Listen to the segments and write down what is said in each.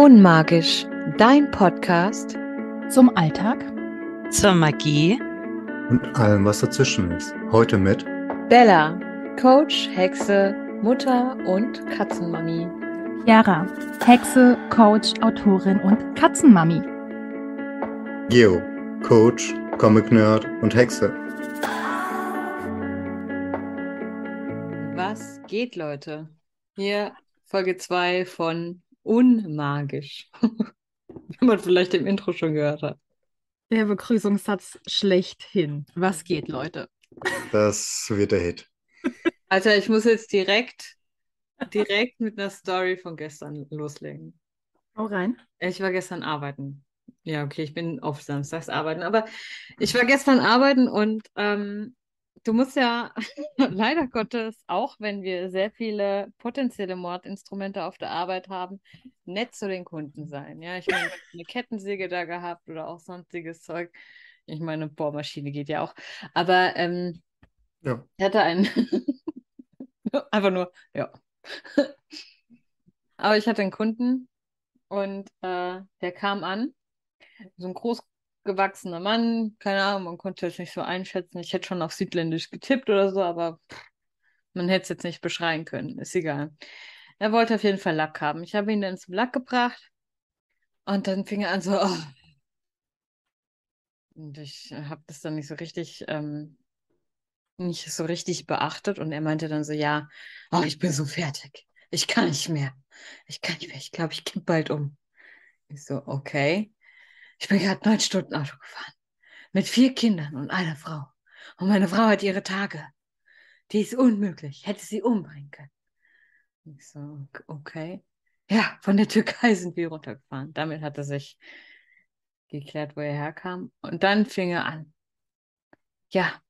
Unmagisch, dein Podcast zum Alltag, zur Magie und allem, was dazwischen ist. Heute mit Bella, Coach, Hexe, Mutter und Katzenmami. Chiara, Hexe, Coach, Autorin und Katzenmami. Geo, Coach, Comic-Nerd und Hexe. Was geht, Leute? Hier Folge 2 von Unmagisch. Wie man vielleicht im Intro schon gehört hat. Der Begrüßungssatz schlechthin. Was geht, Leute? Das wird der Hit. Alter, ich muss jetzt direkt, direkt mit einer Story von gestern loslegen. Hau rein. Ich war gestern arbeiten. Ja, okay, ich bin auf Samstags arbeiten, aber ich war gestern arbeiten und ähm, du musst ja leider Gottes, auch wenn wir sehr viele potenzielle Mordinstrumente auf der Arbeit haben, nett zu den Kunden sein. Ja, ich meine, eine Kettensäge da gehabt oder auch sonstiges Zeug. Ich meine, Bohrmaschine geht ja auch. Aber ähm, ja. ich hatte einen. Einfach nur, ja. Aber ich hatte einen Kunden und äh, der kam an, so ein groß gewachsener Mann, keine Ahnung, man konnte es nicht so einschätzen. Ich hätte schon auf Südländisch getippt oder so, aber man hätte es jetzt nicht beschreien können. Ist egal. Er wollte auf jeden Fall Lack haben. Ich habe ihn dann zum Lack gebracht und dann fing er an so, oh. Und ich habe das dann nicht so richtig, ähm, nicht so richtig beachtet und er meinte dann so, ja, oh, ich bin so fertig. Ich kann nicht mehr. Ich kann nicht mehr. Ich glaube, ich kipp bald um. Ich so, okay. Ich bin gerade neun Stunden Auto gefahren. Mit vier Kindern und einer Frau. Und meine Frau hat ihre Tage. Die ist unmöglich. Hätte sie umbringen können. Ich so, okay. Ja, von der Türkei sind wir runtergefahren. Damit hat er sich geklärt, wo er herkam. Und dann fing er an. Ja,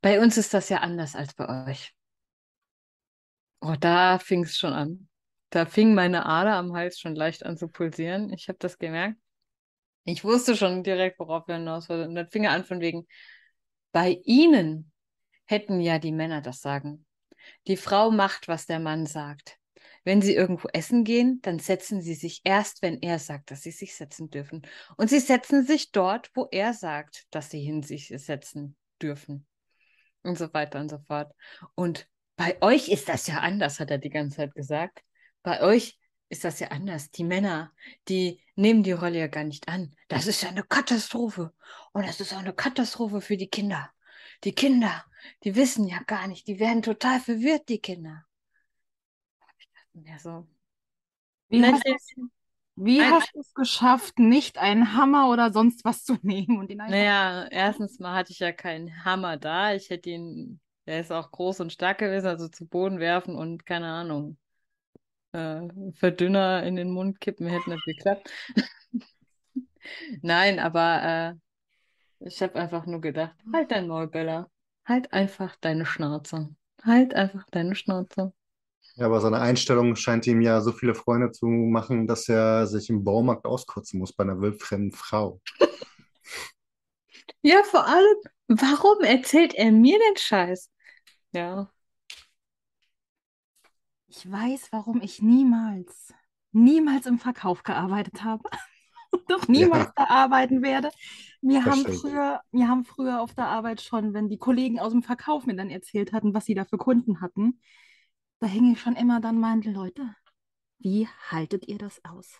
bei uns ist das ja anders als bei euch. Oh, da fing es schon an. Da fing meine Ader am Hals schon leicht an zu pulsieren. Ich habe das gemerkt. Ich wusste schon direkt, worauf er hinaus wollte. Und dann fing er an von wegen, bei Ihnen hätten ja die Männer das Sagen. Die Frau macht, was der Mann sagt. Wenn sie irgendwo essen gehen, dann setzen sie sich erst, wenn er sagt, dass sie sich setzen dürfen. Und sie setzen sich dort, wo er sagt, dass sie hin sich setzen dürfen. Und so weiter und so fort. Und bei euch ist das ja anders, hat er die ganze Zeit gesagt. Bei euch ist das ja anders. Die Männer, die nehmen die Rolle ja gar nicht an. Das ist ja eine Katastrophe. Und das ist auch eine Katastrophe für die Kinder. Die Kinder, die wissen ja gar nicht, die werden total verwirrt, die Kinder. Ja, so. Wie hast, wie hast du es geschafft, nicht einen Hammer oder sonst was zu nehmen und ihn. Naja, erstens mal hatte ich ja keinen Hammer da. Ich hätte ihn, der ist auch groß und stark gewesen, also zu Boden werfen und keine Ahnung äh, Verdünner in den Mund kippen, hätte nicht geklappt. Nein, aber äh, ich habe einfach nur gedacht, halt dein Maul, Bella. Halt einfach deine Schnauze. Halt einfach deine Schnauze. Ja, aber seine Einstellung scheint ihm ja so viele Freunde zu machen, dass er sich im Baumarkt auskotzen muss bei einer wildfremden Frau. ja, vor allem, warum erzählt er mir den Scheiß? Ja. Ich weiß, warum ich niemals, niemals im Verkauf gearbeitet habe. und Doch niemals ja. da arbeiten werde. Wir haben, früher, wir haben früher auf der Arbeit schon, wenn die Kollegen aus dem Verkauf mir dann erzählt hatten, was sie da für Kunden hatten, da hing ich schon immer dann meinte, Leute, wie haltet ihr das aus?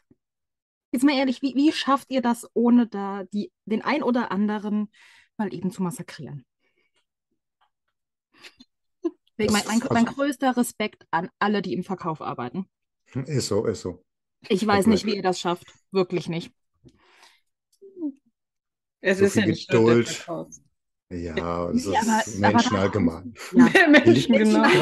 Jetzt mal ehrlich, wie, wie schafft ihr das, ohne da die, den ein oder anderen mal eben zu massakrieren? Deswegen mein, mein, mein, größter Respekt an alle, die im Verkauf arbeiten. Ist so, ist so. Ich weiß nicht, wie ihr das schafft. Wirklich nicht. Es so ist ja nicht Geduld. Ja, es ist aber, Menschen aber allgemein. Ja. Menschen, genau.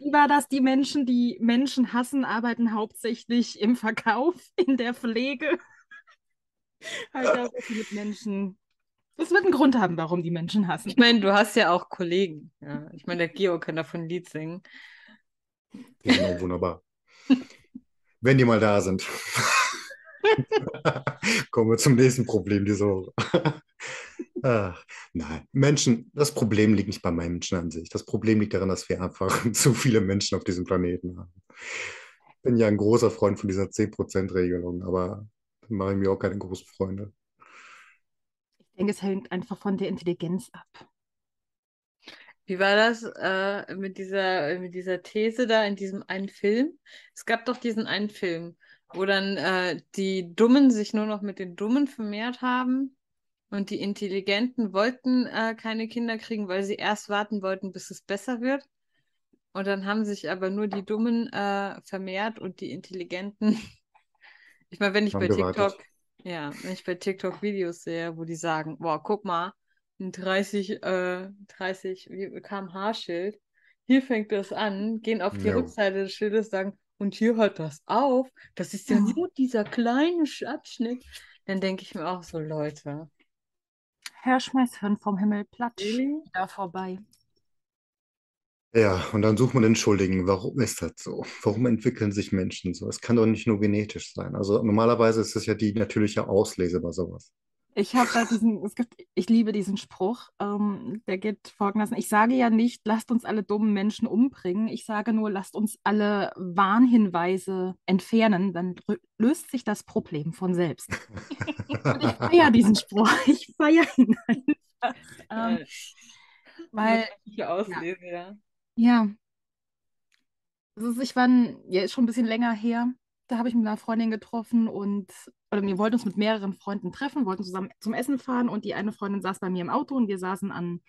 Wie war das? Die Menschen, die Menschen hassen, arbeiten hauptsächlich im Verkauf, in der Pflege. Halt auch mit Menschen das wird einen Grund haben, warum die Menschen hassen. Ich meine, du hast ja auch Kollegen. Ja. Ich meine, der Geo kann davon ein Lied singen. Genau, wunderbar. Wenn die mal da sind. Kommen wir zum nächsten Problem diese Woche. Ach, nein, Menschen, das Problem liegt nicht bei Menschen an sich. Das Problem liegt darin, dass wir einfach zu viele Menschen auf diesem Planeten haben. bin ja ein großer Freund von dieser 10%-Regelung, aber dann mache ich mir auch keine großen Freunde. Ich denke, es hängt einfach von der Intelligenz ab. Wie war das äh, mit dieser, mit dieser These da in diesem einen Film? Es gab doch diesen einen Film, wo dann äh, die Dummen sich nur noch mit den Dummen vermehrt haben und die Intelligenten wollten äh, keine Kinder kriegen, weil sie erst warten wollten, bis es besser wird. Und dann haben sich aber nur die Dummen äh, vermehrt und die Intelligenten. Ich meine, wenn ich Haben bei gewartet. Ja, wenn ich bei TikTok Videos sehe, wo die sagen, boah, guck mal, ein 30, äh, 30 km/h-Schild, hier fängt das an, gehen auf die Jo. Rückseite des Schildes, sagen, und hier hört das auf. Das ist ja Ja. nur dieser kleine Abschnitt. Dann denke ich mir auch so, Leute, Herr Schmeißhirn vom Himmel, platsch, Really? da vorbei. Ja, und dann sucht man den Schuldigen. Warum ist das so? Warum entwickeln sich Menschen so? Es kann doch nicht nur genetisch sein. Also normalerweise ist es ja die natürliche Auslese bei sowas. Ich habe da diesen, es gibt, ich liebe diesen Spruch, ähm, der geht folgendermaßen. Ich sage ja nicht, lasst uns alle dummen Menschen umbringen. Ich sage nur, lasst uns alle Warnhinweise entfernen, dann löst sich das Problem von selbst. Und ich feiere diesen Spruch. Ich feiere ihn einfach. Ähm, Äh, weil, natürliche Auslese, ja. Ja, es ist, ich war, ein- ja, ist schon ein bisschen länger her. Da habe ich mit einer Freundin getroffen und, oder wir wollten uns mit mehreren Freunden treffen, wollten zusammen zum Essen fahren und die eine Freundin saß bei mir im Auto und wir saßen an,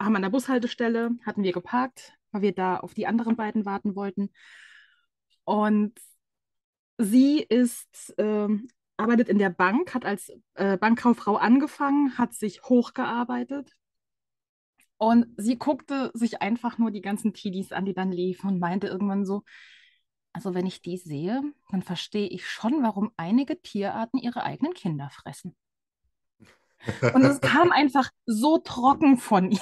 haben an der Bushaltestelle, hatten wir geparkt, weil wir da auf die anderen beiden warten wollten. Und sie ist, ähm, arbeitet in der Bank, hat als äh, Bankkauffrau angefangen, hat sich hochgearbeitet. Und sie guckte sich einfach nur die ganzen Teenies an, die dann liefen und meinte irgendwann so, also wenn ich die sehe, dann verstehe ich schon, warum einige Tierarten ihre eigenen Kinder fressen. Und es kam einfach so trocken von ihr.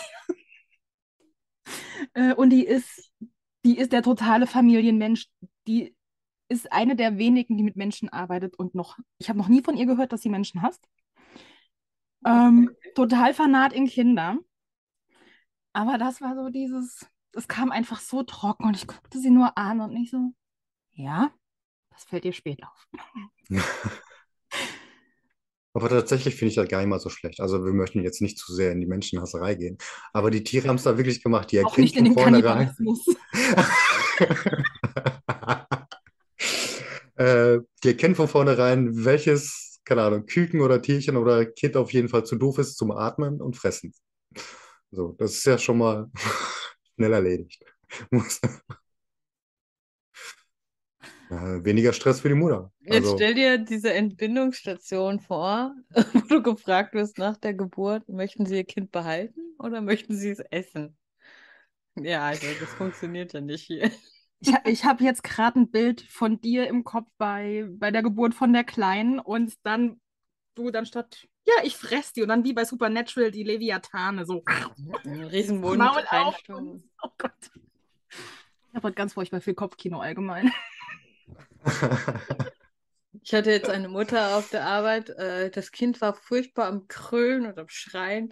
Äh, Und die ist, die ist der totale Familienmensch. Die ist eine der wenigen, die mit Menschen arbeitet und noch, ich habe noch nie von ihr gehört, dass sie Menschen hasst. Ähm, total fanat in Kinder. Aber das war so dieses, es kam einfach so trocken und ich guckte sie nur an und nicht so, ja, das fällt dir spät auf. Aber tatsächlich finde ich das gar nicht mal so schlecht. Also wir möchten jetzt nicht zu sehr in die Menschenhasserei gehen. Aber die Tiere haben es da wirklich gemacht. Die erkennen von vornherein. Äh, die erkennen von vornherein, welches, keine Ahnung, Küken oder Tierchen oder Kind auf jeden Fall zu doof ist zum Atmen und fressen. So, das ist ja schon mal schnell erledigt. Weniger Stress für die Mutter. Jetzt Also, stell dir diese Entbindungsstation vor, wo du gefragt wirst nach der Geburt, möchten Sie Ihr Kind behalten oder möchten Sie es essen? Ja, also das funktioniert ja nicht hier. Ich, ich habe jetzt gerade ein Bild von dir im Kopf bei, bei der Geburt von der Kleinen und dann du dann statt, ja, ich fress die und dann wie bei Supernatural die Leviathane so Riesenmund Maul auf und, oh Gott. Ich habe heute ganz furchtbar viel Kopfkino allgemein. Ich hatte jetzt eine Mutter auf der Arbeit, äh, das Kind war furchtbar am Krölen und am Schreien.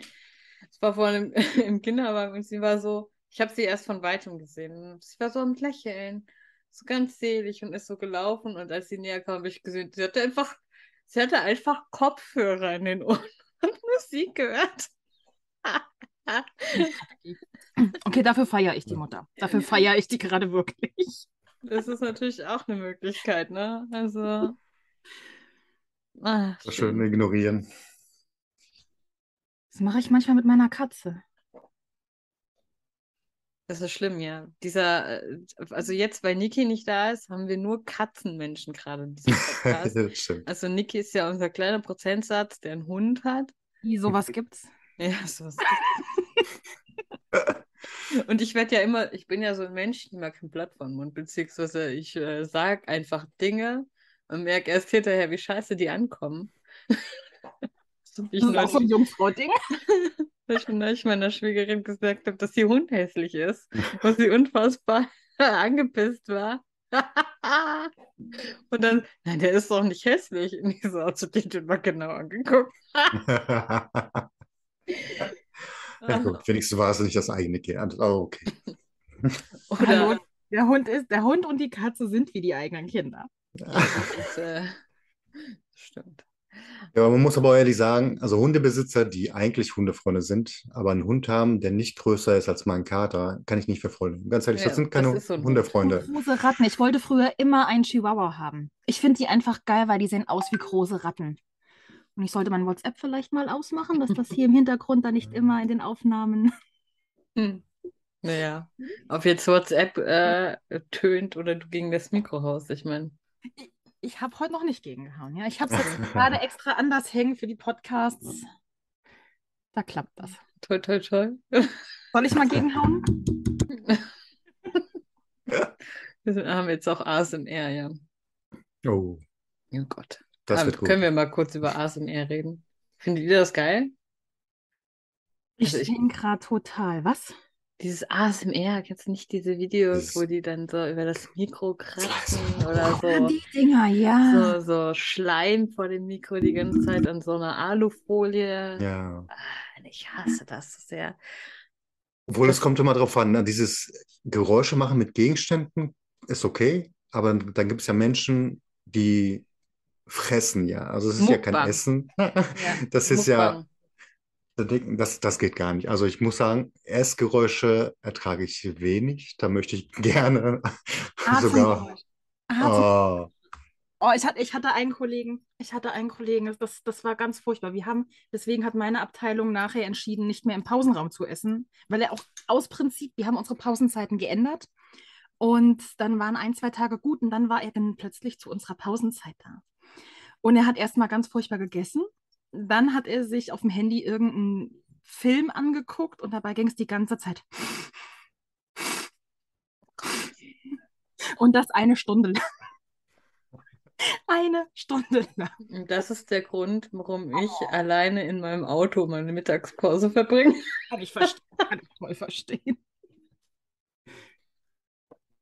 Es war vorhin im, im Kinderwagen und sie war so, ich habe sie erst von weitem gesehen. Sie war so am Lächeln, so ganz selig und ist so gelaufen. Und als sie näher kam, habe ich gesehen, sie hatte einfach, sie hatte einfach Kopfhörer in den Ohren und Musik gehört. Okay, dafür feiere ich die Mutter. Dafür feiere ich die gerade wirklich. Das ist natürlich auch eine Möglichkeit, ne? Also. Ach, das schön ignorieren. Das mache ich manchmal mit meiner Katze. Das ist schlimm, ja. Dieser, äh, also jetzt, weil Niki nicht da ist, haben wir nur Katzenmenschen gerade in diesem Podcast. Also Niki ist ja unser kleiner Prozentsatz, der einen Hund hat. Wie, sowas gibt's? Ja, sowas. Und ich werde ja immer, ich bin ja so ein Mensch, ich ja kein Blatt vom Mund, beziehungsweise ich äh, sage einfach Dinge und merke erst hinterher, wie scheiße die ankommen. Ich Das ist auch so ein neulich, Jungfrau-Ding. weil ich neulich meiner Schwiegerin gesagt habe, dass ihr Hund hässlich ist, wo sie unfassbar angepisst war. Und dann, nein, der ist doch nicht hässlich. Und ich so, du den denn mal genau angeguckt? Ja, gut, wenigstens war es nicht das eigene Kind. Oh, okay. Oder, Hallo, Der Hund ist, der Hund und die Katze sind wie die eigenen Kinder. Das, äh, stimmt. Ja, man muss aber ehrlich sagen, also Hundebesitzer, die eigentlich Hundefreunde sind, aber einen Hund haben, der nicht größer ist als mein Kater, kann ich nicht für voll nehmen. Ganz ehrlich, Ja, das sind das keine ist so ein Hund. Hundefreunde. Große Ratten. Ich wollte früher immer einen Chihuahua haben. Ich finde die einfach geil, weil die sehen aus wie große Ratten. Und ich sollte mein WhatsApp vielleicht mal ausmachen, dass das hier im Hintergrund dann nicht immer in den Aufnahmen. Hm. Naja, ob jetzt WhatsApp äh, tönt oder du gegen das Mikro haust, ich meine. Ich habe heute noch nicht gegengehauen. Ja? Ich habe es jetzt gerade extra anders hängen für die Podcasts. Da klappt das. Toi, toi, toi. Soll ich mal gegenhauen? Wir haben jetzt auch ASMR, ja. Oh, Oh Gott. das Ähm, wird gut. Können wir mal kurz über ASMR reden? Findet ihr das geil? Ich Also ich- bin gerade total. Was? Dieses ASMR, kennst du nicht diese Videos, Dieses- wo die dann so über das Mikro kratzen oder Ah, so, die Dinger, ja. so, so Schleim vor dem Mikro die ganze Zeit an so einer Alufolie? Ja. Ah, Ich hasse das sehr. Obwohl, es kommt immer drauf an, ne? Dieses Geräusche machen mit Gegenständen ist okay, aber dann gibt es ja Menschen, die fressen ja. Also es ist ja kein Mukbang. Essen. Ja, Das ist ja, Mukbang. Das, das geht gar nicht. Also ich muss sagen, Essgeräusche ertrage ich wenig. Da möchte ich gerne sogar. Oh, Oh, ich hatte, ich hatte einen Kollegen, ich hatte einen Kollegen, das, das war ganz furchtbar. Wir haben, deswegen hat meine Abteilung nachher entschieden, nicht mehr im Pausenraum zu essen, weil er auch aus Prinzip, wir haben unsere Pausenzeiten geändert und dann waren ein, zwei Tage gut und dann war er dann plötzlich zu unserer Pausenzeit da. Und er hat erstmal ganz furchtbar gegessen, dann hat er sich auf dem Handy irgendeinen Film angeguckt und dabei ging es die ganze Zeit. Und das eine Stunde lang. Eine Stunde lang. Und das ist der Grund, warum ich alleine in meinem Auto meine Mittagspause verbringe. Kann ich verstehen. Kann ich voll verstehen.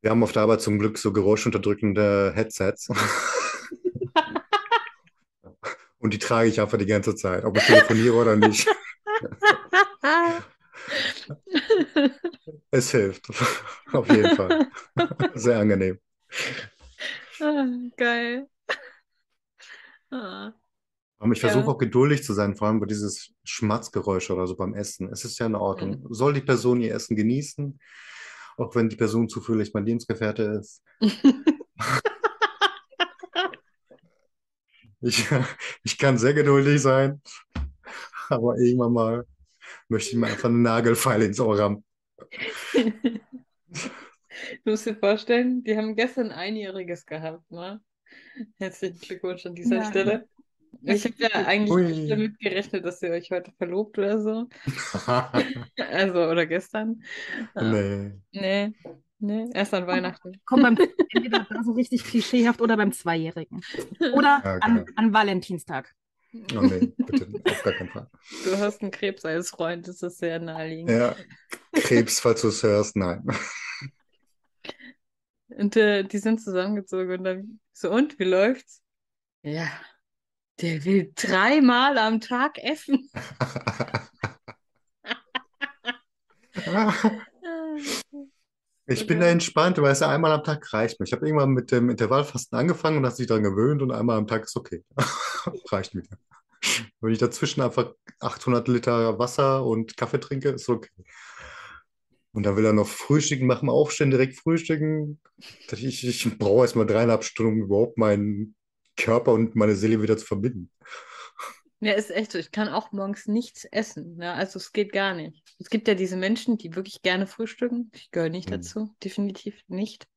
wir haben auf der Arbeit zum Glück so geräuschunterdrückende Headsets. Und die trage ich einfach die ganze Zeit, ob ich telefoniere oder nicht. Es hilft. Auf jeden Fall. Sehr angenehm. Ah, Geil. Ah. Ich Ja. versuche auch geduldig zu sein, vor allem bei dieses Schmatzgeräusche oder so beim Essen. Es ist ja in Ordnung. Soll die Person ihr Essen genießen, auch wenn die Person zufällig mein Lebensgefährte ist. Ich, ich kann sehr geduldig sein, aber irgendwann mal möchte ich mir einfach einen Nagelfeil ins Ohr rammen. Du musst dir vorstellen, die haben gestern Einjähriges gehabt, ne? Herzlichen Glückwunsch an dieser Ja. Stelle. Ich habe ja eigentlich Ui. nicht damit gerechnet, dass ihr euch heute verlobt oder so. Also, oder gestern. Nee. Nee, nee, erst an Weihnachten. Kommt beim entweder da so richtig klischeehaft oder beim Zweijährigen. Oder Ja, an, genau. an Valentinstag. Oh nee, bitte, auf gar keinen Fall. Du hast einen Krebs als Freund, das ist sehr naheliegend. Ja, Krebs, falls du es hörst, nein. Und äh, die sind zusammengezogen und dann so, und wie läuft's? Ja, der will dreimal am Tag essen. Ich bin da entspannt, weil es ja einmal am Tag reicht mir. Ich habe irgendwann mit dem Intervallfasten angefangen und habe sich daran gewöhnt und einmal am Tag ist okay. Reicht mir. Wenn ich dazwischen einfach 800 Liter Wasser und Kaffee trinke, ist okay. Und dann will er noch frühstücken, nach dem Aufstehen direkt frühstücken. Ich, ich brauche erstmal dreieinhalb Stunden, um überhaupt meinen Körper und meine Seele wieder zu verbinden. Ja, ist echt so. Ich kann auch morgens nichts essen. Ne? Also es geht gar nicht. Es gibt ja diese Menschen, die wirklich gerne frühstücken. Ich gehöre nicht Mhm. dazu. Definitiv nicht.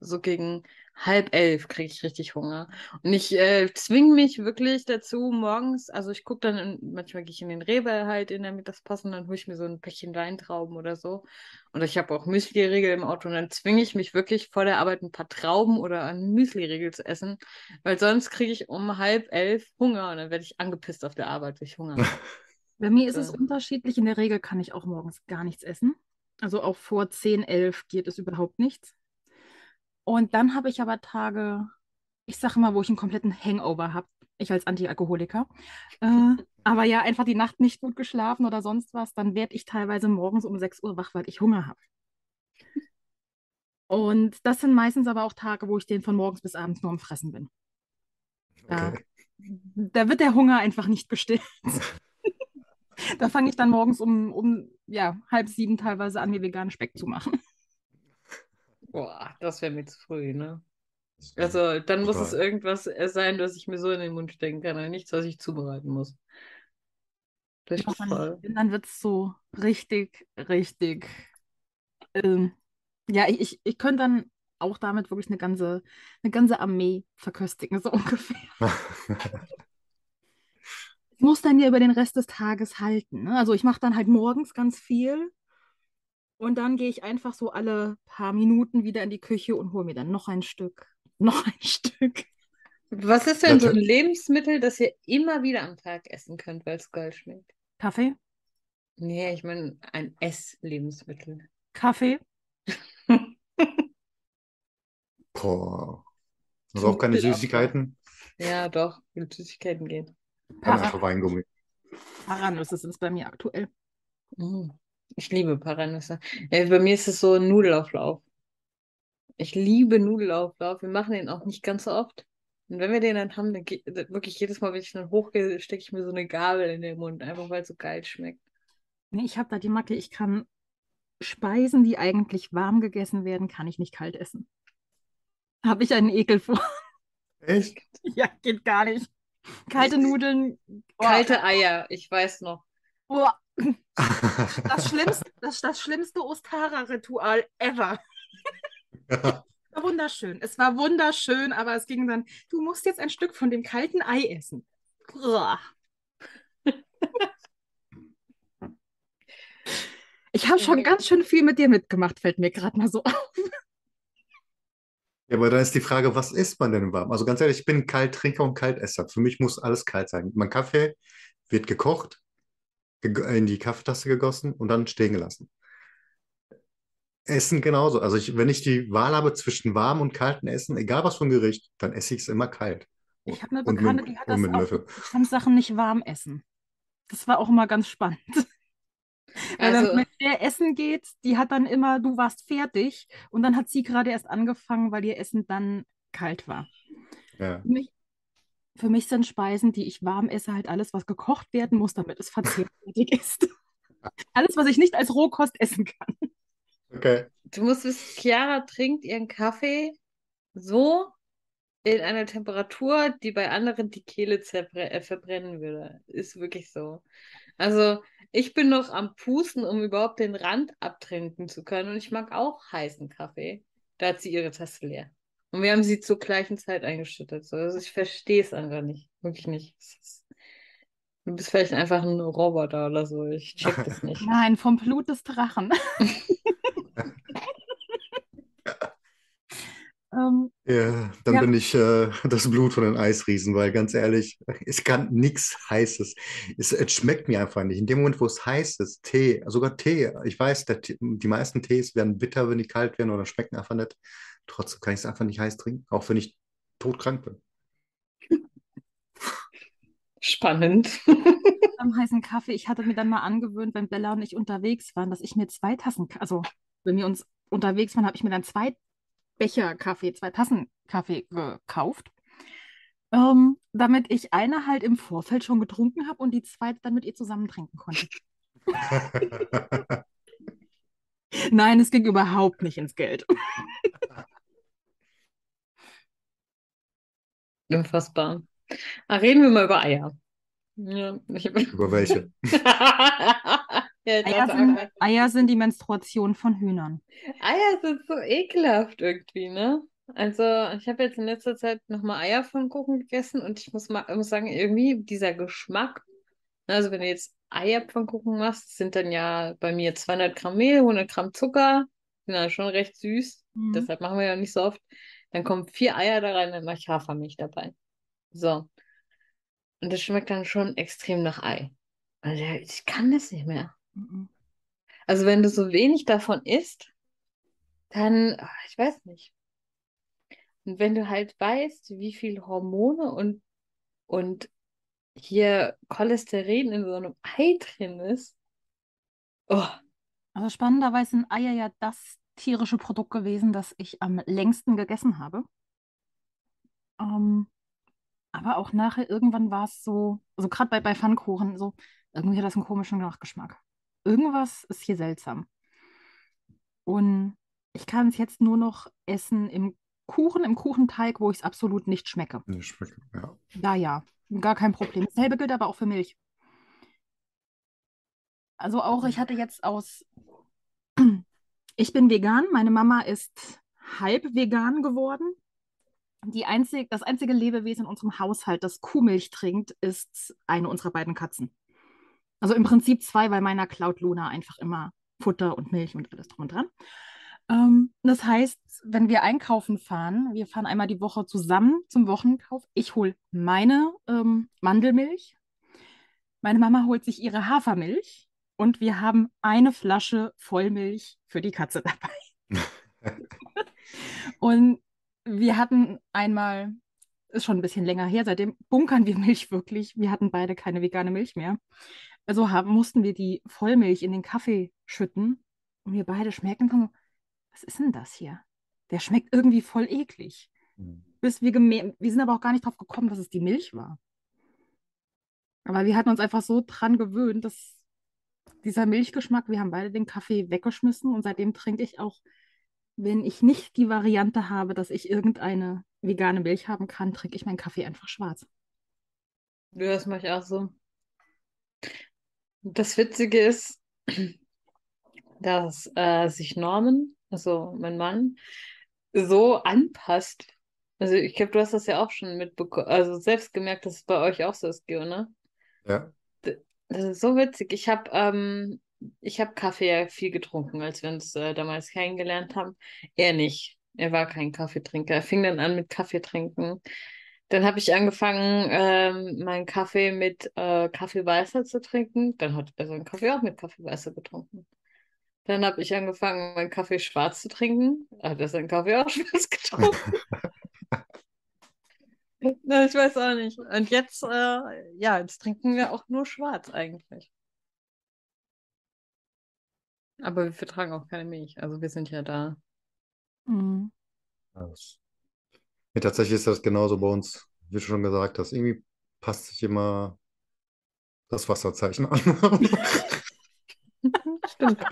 So gegen halb elf kriege ich richtig Hunger. Und ich äh, zwinge mich wirklich dazu morgens, also ich gucke dann, in, manchmal gehe ich in den Rewe halt in der Mittagspause und dann hole ich mir so ein Päckchen Weintrauben oder so. Und ich habe auch Müsli-Riegel im Auto und dann zwinge ich mich wirklich vor der Arbeit ein paar Trauben oder einen Müsli-Riegel zu essen, weil sonst kriege ich um halb elf Hunger und dann werde ich angepisst auf der Arbeit, ich Hunger. Bei mir ist es Ja. unterschiedlich. In der Regel kann ich auch morgens gar nichts essen. Also auch vor 10, 11 geht es überhaupt nichts. Und dann habe ich aber Tage, ich sage mal, wo ich einen kompletten Hangover habe. Ich als Antialkoholiker. Äh, aber ja, einfach die Nacht nicht gut geschlafen oder sonst was. Dann werde ich teilweise morgens um 6 Uhr wach, weil ich Hunger habe. Und das sind meistens aber auch Tage, wo ich den von morgens bis abends nur am Fressen bin. Da, Okay. da wird der Hunger einfach nicht gestillt. Da fange ich dann morgens um, um ja, halb sieben teilweise an, mir veganen Speck zu machen. Boah, das wäre mir zu früh, ne? Also dann muss es irgendwas äh, sein, was ich mir so in den Mund stecken kann, und nichts, was ich zubereiten muss. Ich dann wird es so richtig, richtig. Ähm, ja, ich, ich, ich könnte dann auch damit wirklich eine ganze, eine ganze Armee verköstigen, so ungefähr. Es muss dann ja über den Rest des Tages halten. Ne? Also ich mache dann halt morgens ganz viel und dann gehe ich einfach so alle paar Minuten wieder in die Küche und hole mir dann noch ein Stück, noch ein Stück. Was ist denn so ein. Lebensmittel, das ihr immer wieder am Tag essen könnt, weil es geil schmeckt? Kaffee, Nee, ich meine ein Esslebensmittel. Kaffee, Boah. Also Zum auch keine Süßigkeiten? Ja, doch, mit Süßigkeiten Weingummi. Paranüsse sind es bei mir aktuell. Mm. Ich liebe Paranüsse. Ja, bei mir ist es so ein Nudelauflauf. Ich liebe Nudelauflauf. Wir machen den auch nicht ganz so oft. Und wenn wir den dann haben, dann geht, wirklich jedes Mal, wenn ich dann hochgehe, stecke ich mir so eine Gabel in den Mund, einfach weil es so geil schmeckt. Nee, ich habe da die Macke, ich kann Speisen, die eigentlich warm gegessen werden, kann ich nicht kalt essen. Habe ich einen Ekel vor. Echt? Ja, geht gar nicht. Kalte Nudeln. Oh, Kalte Eier, ich weiß noch. oh, das schlimmste, das, das schlimmste Ostara-Ritual ever. Wunderschön. Es war wunderschön, aber es ging dann, du musst jetzt ein Stück von dem kalten Ei essen. Ich habe schon ganz schön viel mit dir mitgemacht, fällt mir gerade mal so auf. Ja, aber dann ist die Frage, was isst man denn warm? Also ganz ehrlich, ich bin Kalttrinker und Kaltesser. Für mich muss alles kalt sein. Mein Kaffee wird gekocht, in die Kaffeetasse gegossen und dann stehen gelassen. Essen genauso. Also ich, wenn ich die Wahl habe zwischen warm und kaltem Essen, egal was für ein Gericht, dann esse ich es immer kalt. Ich habe eine Und Bekannte, mit, die hat und das mit auch, Löffel. die kann Sachen nicht warm essen. Das war auch immer ganz spannend. Weil Also, wenn mit der essen geht, die hat dann immer, du warst fertig und dann hat sie gerade erst angefangen, weil ihr Essen dann kalt war. Ja. Mich, für mich sind Speisen, die ich warm esse, halt alles, was gekocht werden muss, damit es verzehrfertig ist. Alles, was ich nicht als Rohkost essen kann. Okay. du musst wissen, Chiara trinkt ihren Kaffee so in einer Temperatur, die bei anderen die Kehle äh, verbrennen würde. Ist wirklich so. Also, ich bin noch am Pusten, um überhaupt den Rand abtrinken zu können. Und ich mag auch heißen Kaffee. Da hat sie ihre Tasse leer. Und wir haben sie zur gleichen Zeit eingeschüttet. So, also ich verstehe es einfach nicht. Wirklich nicht. Es ist, du bist vielleicht einfach ein Roboter oder so. Ich check das nicht. Nein, vom Blut des Drachen. ähm, Ja, dann Ja. bin ich äh, das Blut von den Eisriesen, weil ganz ehrlich, es kann nichts Heißes. Es, es schmeckt mir einfach nicht. In dem Moment, wo es heiß ist, Tee, sogar Tee, ich weiß, der, Tee- die meisten Tees werden bitter, wenn die kalt werden oder schmecken einfach nicht. Trotzdem kann ich es einfach nicht heiß trinken, auch wenn ich todkrank bin. Spannend. am heißen Kaffee. Ich hatte mir dann mal angewöhnt, wenn Bella und ich unterwegs waren, dass ich mir zwei Tassen, also wenn wir uns unterwegs waren, habe ich mir dann zwei Becher Kaffee, zwei Tassen Kaffee gekauft, ähm, damit ich eine halt im Vorfeld schon getrunken habe und die zweite dann mit ihr zusammen trinken konnte. Nein, es ging überhaupt nicht ins Geld. Unfassbar. Ah, reden wir mal über Eier. Ja, ich hab... Über welche? Ja, Eier sind, Eier sind die Menstruation von Hühnern. Eier sind so ekelhaft irgendwie, ne? Also, ich habe jetzt in letzter Zeit nochmal Eier von Kuchen gegessen und ich muss mal muss sagen, irgendwie dieser Geschmack, ne, also wenn du jetzt Eierpfannkuchen machst, sind dann ja bei mir 200 Gramm Mehl, 100 Gramm Zucker, sind dann schon recht süß, Mhm. deshalb machen wir ja nicht so oft. Dann kommen vier Eier da rein, dann mache ich Hafermilch dabei. So. Und das schmeckt dann schon extrem nach Ei. Also ich kann das nicht mehr. Mhm. Also wenn du so wenig davon isst, dann, ah, ich weiß nicht. Und wenn du halt weißt, wie viel Hormone und, und hier Cholesterin in so einem Ei drin ist, oh, Also spannenderweise sind Eier ja das tierische Produkt gewesen, das ich am längsten gegessen habe. Ähm, aber auch nachher, irgendwann war es so, also gerade bei, bei Pfannkuchen, so, irgendwie hat das einen komischen Nachgeschmack. Irgendwas ist hier seltsam. Und ich kann es jetzt nur noch essen im Kuchen, im Kuchenteig, wo ich es absolut nicht schmecke. Nicht schmecke, ja. Da ja, gar kein Problem. Dasselbe gilt aber auch für Milch. Also auch, ich hatte jetzt aus, ich bin vegan, meine Mama ist halb vegan geworden. Die einzig, das einzige Lebewesen in unserem Haushalt, das Kuhmilch trinkt, ist eine unserer beiden Katzen. Also im Prinzip zwei, weil meiner klaut Luna einfach immer Futter und Milch und alles drum und dran. Ähm, das heißt, wenn wir einkaufen fahren, wir fahren einmal die Woche zusammen zum Wochenkauf. Ich hole meine ähm, Mandelmilch, meine Mama holt sich ihre Hafermilch und wir haben eine Flasche Vollmilch für die Katze dabei. und wir hatten einmal, ist schon ein bisschen länger her, seitdem bunkern wir Milch wirklich. Wir hatten beide keine vegane Milch mehr. Also haben, mussten wir die Vollmilch in den Kaffee schütten und wir beide schmecken und was ist denn das hier? Der schmeckt irgendwie voll eklig. Mhm. Bis wir wir sind aber auch gar nicht drauf gekommen, dass es die Milch war. Aber wir hatten uns einfach so dran gewöhnt, dass dieser Milchgeschmack, wir haben beide den Kaffee weggeschmissen und seitdem trinke ich auch, wenn ich nicht die Variante habe, dass ich irgendeine vegane Milch haben kann, trinke ich meinen Kaffee einfach schwarz. Ja, das mache ich auch so. Das Witzige ist, dass äh, sich Norman also mein Mann, so anpasst. Also ich glaube, du hast das ja auch schon mitbekommen, also selbst gemerkt, dass es bei euch auch so ist, Geo, ne? Ja. Das ist so witzig. Ich habe ähm, ich Kaffee ja viel getrunken, als wir uns äh, damals kennengelernt haben. Er nicht. Er war kein Kaffeetrinker. Er fing dann an mit Kaffee trinken. Dann habe ich angefangen, ähm, meinen Kaffee mit äh, Kaffeeweißer zu trinken. Dann hat er seinen Kaffee auch mit Kaffeeweißer getrunken. Dann habe ich angefangen, meinen Kaffee schwarz zu trinken. Hat er seinen Kaffee auch schwarz getrunken? Na, ich weiß auch nicht. Und jetzt, äh, ja, jetzt trinken wir auch nur schwarz eigentlich. Aber wir vertragen auch keine Milch. Also wir sind ja da. Mhm. Ja, tatsächlich ist das genauso bei uns, wie du schon gesagt hast. Irgendwie passt sich immer das Wasserzeichen an. Stimmt.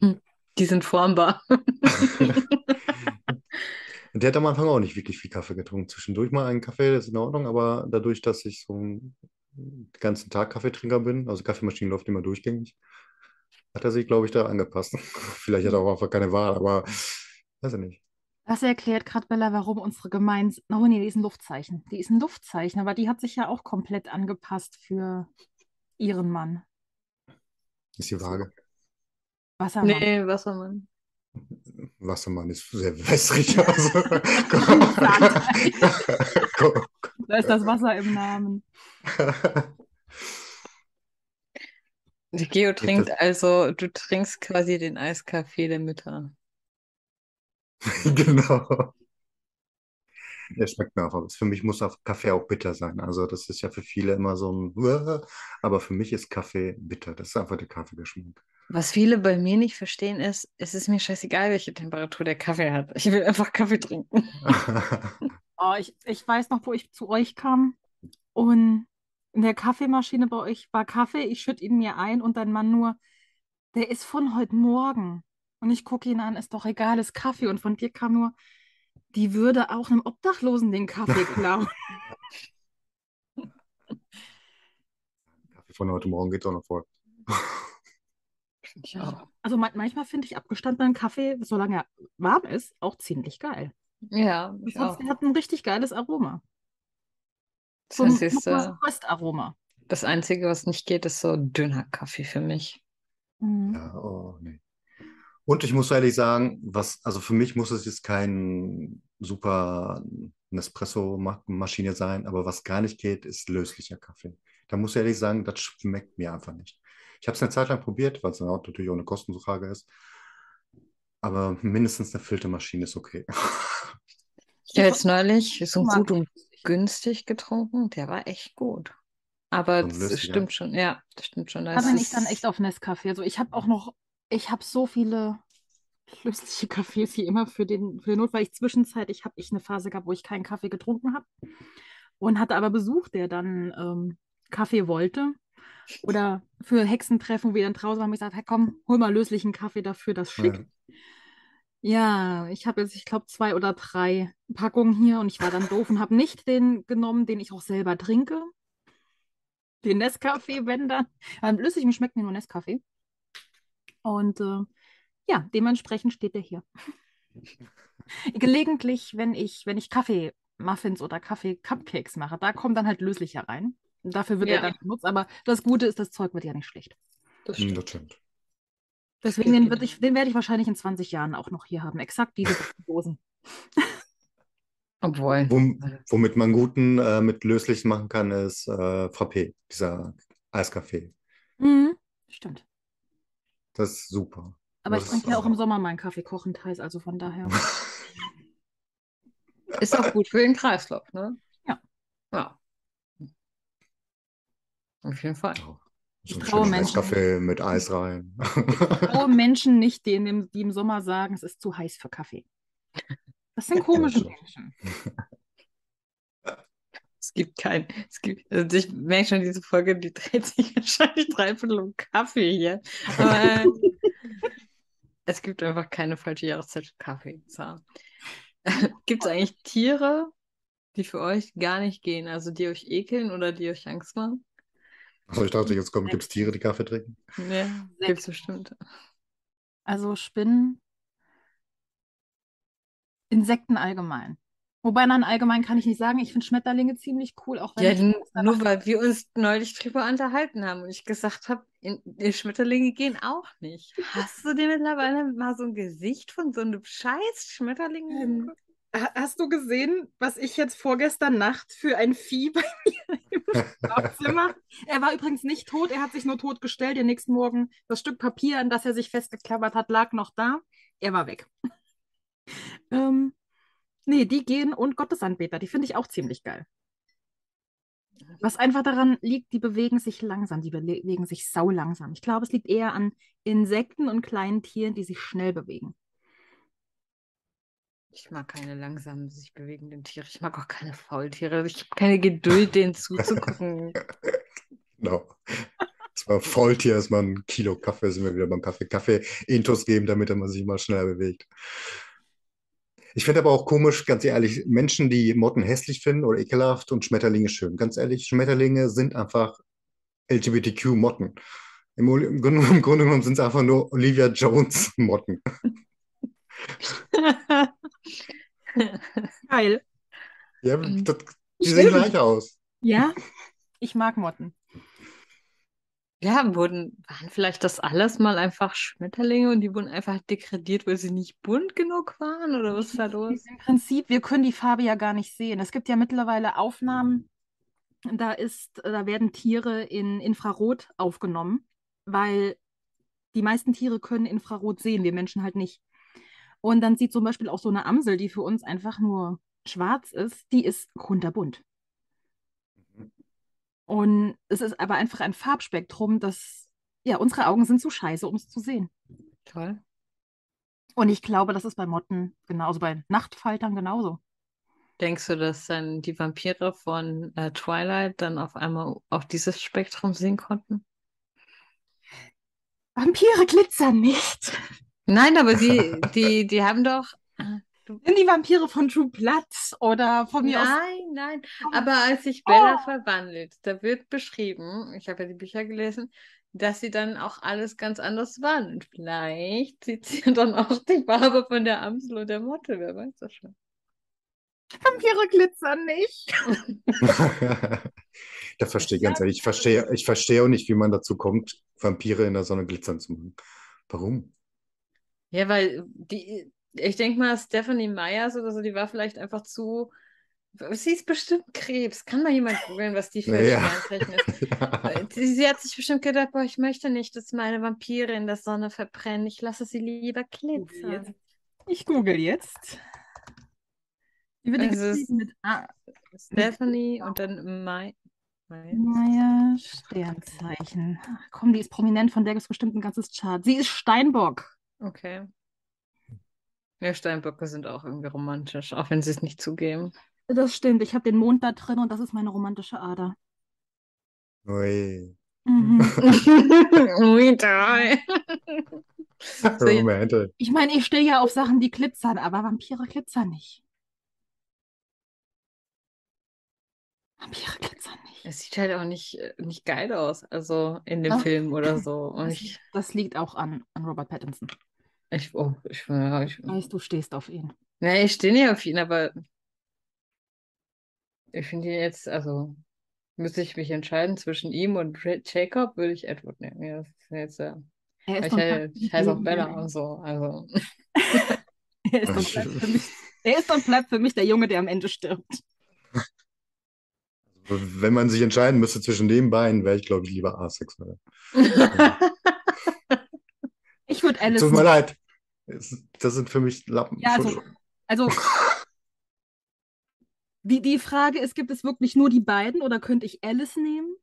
Die sind formbar. Der hat am Anfang auch nicht wirklich viel Kaffee getrunken. Zwischendurch mal einen Kaffee, das ist in Ordnung, aber dadurch, dass ich so den ganzen Tag Kaffeetrinker bin, also Kaffeemaschine läuft immer durchgängig, hat er sich, glaube ich, da angepasst. Vielleicht hat er auch einfach keine Wahl, aber weiß ich nicht. Das erklärt gerade Bella, warum unsere Gemeinde. Oh nee, die ist ein Luftzeichen. Die ist ein Luftzeichen, aber die hat sich ja auch komplett angepasst für ihren Mann. Ist die Waage. Wassermann. Nee, Wassermann. Wassermann ist sehr wässrig. Also. da ist das Wasser im Namen. Die Geo trinkt also, du trinkst quasi den Eiskaffee der Mütter. genau. Der schmeckt mir auch. Für mich muss auch Kaffee auch bitter sein. Also das ist ja für viele immer so ein, aber für mich ist Kaffee bitter. Das ist einfach der Kaffeegeschmack. Was viele bei mir nicht verstehen ist, es ist mir scheißegal, welche Temperatur der Kaffee hat. Ich will einfach Kaffee trinken. oh, ich, ich weiß noch, wo ich zu euch kam und in der Kaffeemaschine bei euch war Kaffee. Ich schütte ihn mir ein und dein Mann nur, der ist von heute Morgen. Und ich gucke ihn an, ist doch egal, ist Kaffee. Und von dir kam nur, die würde auch einem Obdachlosen den Kaffee klauen. Kaffee von heute Morgen geht doch noch voll. Ja. Also manchmal finde ich abgestandenen Kaffee, solange er warm ist, auch ziemlich geil. Ja, ich Sonst hat ein richtig geiles Aroma. So das ist äh, Röstaroma. Das Einzige, was nicht geht, ist so dünner Kaffee für mich. Mhm. Ja, oh, nee. Und ich muss ehrlich sagen, was, also für mich muss es jetzt kein super Nespresso-Maschine sein, aber was gar nicht geht, ist löslicher Kaffee. Da muss ich ehrlich sagen, das schmeckt mir einfach nicht. Ich habe es eine Zeit lang probiert, weil es dann auch natürlich auch eine Kostenfrage ist. Aber mindestens eine Filtermaschine ist okay. Ich habe jetzt neulich so gut und günstig getrunken. Der war echt gut. Aber so das stimmt schon, ja, das stimmt schon. Da bin ich dann echt auf Nescafé. Also ich habe auch noch, ich habe so viele lösliche Kaffees hier immer für den, für den Notfall. Ich zwischenzeitlich habe ich eine Phase gehabt, wo ich keinen Kaffee getrunken habe und hatte aber Besuch, der dann ähm, Kaffee wollte. Oder für Hexentreffen, wo wir dann draußen haben, ich gesagt, hey, komm, hol mal löslichen Kaffee dafür, das schick. Ja, ja ich habe jetzt, ich glaube, zwei oder drei Packungen hier und ich war dann doof und habe nicht den genommen, den ich auch selber trinke. Den Nescafé, wenn dann. Am löslichen schmeckt mir nur Nescafé. Und äh, ja, dementsprechend steht der hier. Gelegentlich, wenn ich, wenn ich Kaffee-Muffins oder Kaffee-Cupcakes mache, da kommt dann halt löslicher rein. Dafür wird ja. er dann genutzt, aber das Gute ist, das Zeug wird ja nicht schlecht. Das stimmt. Das stimmt. Deswegen den, ich, den werde ich wahrscheinlich in 20 Jahren auch noch hier haben. Exakt diese Dosen. Obwohl. womit man guten äh, mit löslich machen kann, ist äh, Frappé, dieser Eiskaffee. Mhm, stimmt. Das ist super. Aber das ich trinke ja auch im Sommer meinen Kaffee kochend heiß, also von daher. ist auch gut für den Kreislauf, ne? Ja. Ja. Auf jeden Fall. So ich traue Menschen. Kaffee mit Eis rein. Ich traue Menschen nicht, die, dem, die im Sommer sagen, es ist zu heiß für Kaffee. Das sind komische ja, Menschen. Es gibt kein, es gibt, also ich merke schon, diese Folge, die dreht sich wahrscheinlich dreiviertel um Kaffee hier. Aber äh, es gibt einfach keine falsche Jahreszeit für Kaffee. So. gibt es eigentlich Tiere, die für euch gar nicht gehen, also die euch ekeln oder die euch Angst machen? Also ich dachte, jetzt kommt, gibt es Tiere, die Kaffee trinken? Ja, gibt es bestimmt. Also Spinnen, Insekten allgemein. Wobei, dann allgemein kann ich nicht sagen, ich finde Schmetterlinge ziemlich cool, auch wenn ja, nur weil wir uns neulich drüber unterhalten haben und ich gesagt habe, Schmetterlinge gehen auch nicht. Hast du dir mittlerweile mal so ein Gesicht von so einem scheiß Schmetterling ähm, Hast du gesehen, was ich jetzt vorgestern Nacht für ein Vieh bei mir im Schlafzimmer? er war übrigens nicht tot, er hat sich nur tot gestellt. Den nächsten Morgen das Stück Papier, an das er sich festgeklappert hat, lag noch da. Er war weg. ähm, nee, die gehen und Gottesanbeter, die finde ich auch ziemlich geil. Was einfach daran liegt, die bewegen sich langsam, die bewegen sich sau langsam. Ich glaube, es liegt eher an Insekten und kleinen Tieren, die sich schnell bewegen. Ich mag keine langsam sich bewegenden Tiere. Ich mag auch keine Faultiere. Ich habe keine Geduld, denen zuzugucken. Genau. Das war Faultier, erstmal ein Kilo Kaffee, sind wir wieder beim Kaffee. Kaffee Intus geben, damit er man sich mal schneller bewegt. Ich finde aber auch komisch, ganz ehrlich, Menschen, die Motten hässlich finden oder ekelhaft und Schmetterlinge schön. Ganz ehrlich, Schmetterlinge sind einfach LGBTQ-Motten. Im, Im, Grunde genommen sind es einfach nur Olivia Jones-Motten. Geil. Ja, ähm, das, die sehen gleich aus. Ja, ich mag Motten. Ja, wurden, waren vielleicht das alles mal einfach Schmetterlinge und die wurden einfach degradiert, weil sie nicht bunt genug waren? Oder was ist da los? Im Prinzip, wir können die Farbe ja gar nicht sehen. Es gibt ja mittlerweile Aufnahmen, da ist, da werden Tiere in Infrarot aufgenommen, weil die meisten Tiere können Infrarot sehen, wir Menschen halt nicht. Und dann sieht zum Beispiel auch so eine Amsel, die für uns einfach nur schwarz ist, die ist kunterbunt. Und es ist aber einfach ein Farbspektrum, das, ja, unsere Augen sind zu scheiße, um es zu sehen. Toll. Und ich glaube, das ist bei Motten genauso, bei Nachtfaltern genauso. Denkst du, dass dann die Vampire von äh, Twilight dann auf einmal auch dieses Spektrum sehen konnten? Vampire glitzern nicht. Nein, aber die, die, die haben doch. Ah, Sind die Vampire von True Blood oder von mir nein, aus? Nein, nein. Aber als sich Bella oh. verwandelt, da wird beschrieben, ich habe ja die Bücher gelesen, dass sie dann auch alles ganz anders waren. Und vielleicht sieht sie dann auch die Farbe von der Amsel und der Motte, wer weiß das schon. Vampire glitzern nicht. das verstehe ich ganz ehrlich. Ich verstehe, ich verstehe auch nicht, wie man dazu kommt, Vampire in der Sonne glitzern zu machen. Warum? Ja, weil die, ich denke mal, Stephanie Myers oder so, die war vielleicht einfach zu. Sie ist bestimmt Krebs. Kann mal jemand googeln, was die für ein ja. Sternzeichen ist? ja. sie, sie, hat sich bestimmt gedacht, boah, ich möchte nicht, dass meine Vampire in der Sonne verbrennen. Ich lasse sie lieber glitzern. Ich google jetzt. Wie wird also mit A Stephanie und dann My Maya Sternzeichen. Komm, die ist prominent, von der gibt es bestimmt ein ganzes Chart. Sie ist Steinbock. Okay. Ja, Steinböcke sind auch irgendwie romantisch, auch wenn sie es nicht zugeben. Das stimmt. Ich habe den Mond da drin und das ist meine romantische Ader. Ui. Mhm. Ui, toll. Momente. Ich meine, ich stehe ja auf Sachen, die glitzern, aber Vampire glitzern nicht. Vampire glitzern nicht. Es sieht halt auch nicht, äh, nicht geil aus, also in dem Ach. Film oder so. Und Das, ich, das liegt auch an, an Robert Pattinson. ich, oh, ich, ich, Ich weiß, du stehst auf ihn. nee, ich stehe nicht auf ihn, aber ich finde ihn jetzt, also müsste ich mich entscheiden zwischen ihm und Jacob, würde ich Edward nehmen. Ja, das ist jetzt, ja. Er Ich, ich heiße auch Bella und so, also. Er ist und bleibt für mich, er ist und bleibt für mich der Junge, der am Ende stirbt. Wenn man sich entscheiden müsste zwischen den beiden, wäre ich, glaube ich, lieber asexuell. Ich würde Alice. Tut mir leid. Das sind für mich Lappen. Ja, also, also die, die Frage ist, gibt es wirklich nur die beiden oder könnte ich Alice nehmen?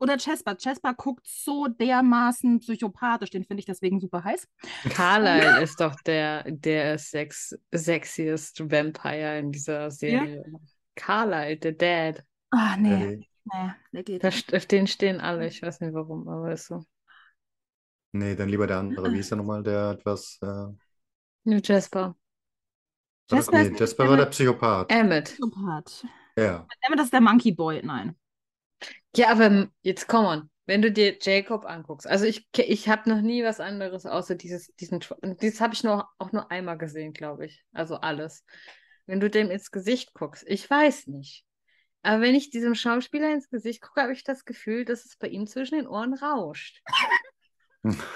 Oder Chesper? Chesper guckt so dermaßen psychopathisch, den finde ich deswegen super heiß. Carlyle ist doch der, der sex, sexiest Vampire in dieser Serie. Carlyle, der Dad. Ah, nee, Nee, nee, der geht Da, nicht. auf den stehen alle. Ich weiß nicht warum, aber ist so. nee, dann lieber der andere. Wie ist der nochmal? Der etwas. Äh, New Jasper. Jasper nee, Jasper der war der Psychopath. Emmett. Psychopath. Ja. Das ist der Monkey Boy, nein. Ja, aber jetzt komm on. Wenn du dir Jacob anguckst, also ich, ich habe noch nie was anderes außer dieses, diesen, dieses habe ich nur, auch nur einmal gesehen, glaube ich. Also alles. Wenn du dem ins Gesicht guckst, ich weiß nicht. Aber wenn ich diesem Schauspieler ins Gesicht gucke, habe ich das Gefühl, dass es bei ihm zwischen den Ohren rauscht.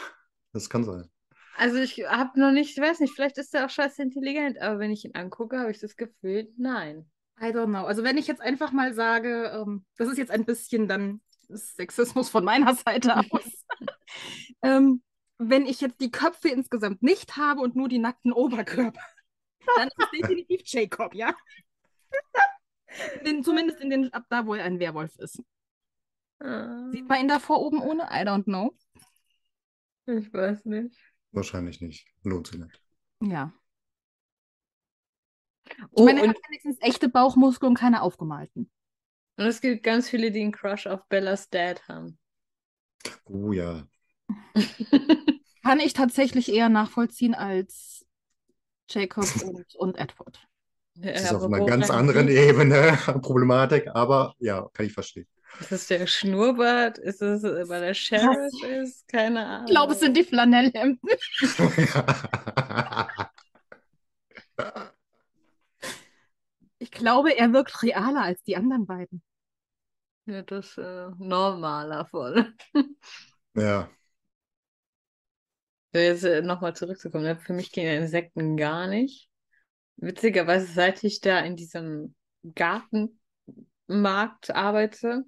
Das kann sein. Also ich habe noch nicht, ich weiß nicht, vielleicht ist er auch scheiße intelligent, aber wenn ich ihn angucke, habe ich das Gefühl, nein. I don't know. Also wenn ich jetzt einfach mal sage, ähm, das ist jetzt ein bisschen dann Sexismus von meiner Seite aus. ähm, wenn ich jetzt die Köpfe insgesamt nicht habe und nur die nackten Oberkörper, dann ist es definitiv Jacob, ja? Den, zumindest in den, ab da, wo er ein Werwolf ist. Sieht man ihn davor oben ohne? I don't know. Ich weiß nicht. Wahrscheinlich nicht. Lohnt sich nicht. Ja. Ich Oh, meine, er und, hat wenigstens echte Bauchmuskeln und keine aufgemalten. und es gibt ganz viele, die einen Crush auf Bellas Dad haben. Oh ja. Kann ich tatsächlich eher nachvollziehen als Jacob und, und Edward. Das ist auf einer ganz anderen? Ebene Problematik, aber ja, kann ich verstehen. Ist es der Schnurrbart? Ist es, äh, weil er Sheriff ist? Keine Ahnung. Ich glaube, es sind die Flanellhemden. Ich glaube, er wirkt realer als die anderen beiden. Ja, das äh, normaler voll. Ja, Jetzt äh, nochmal zurückzukommen. ne? Für mich gehen Insekten gar nicht. Witzigerweise, seit ich da in diesem Gartenmarkt arbeite,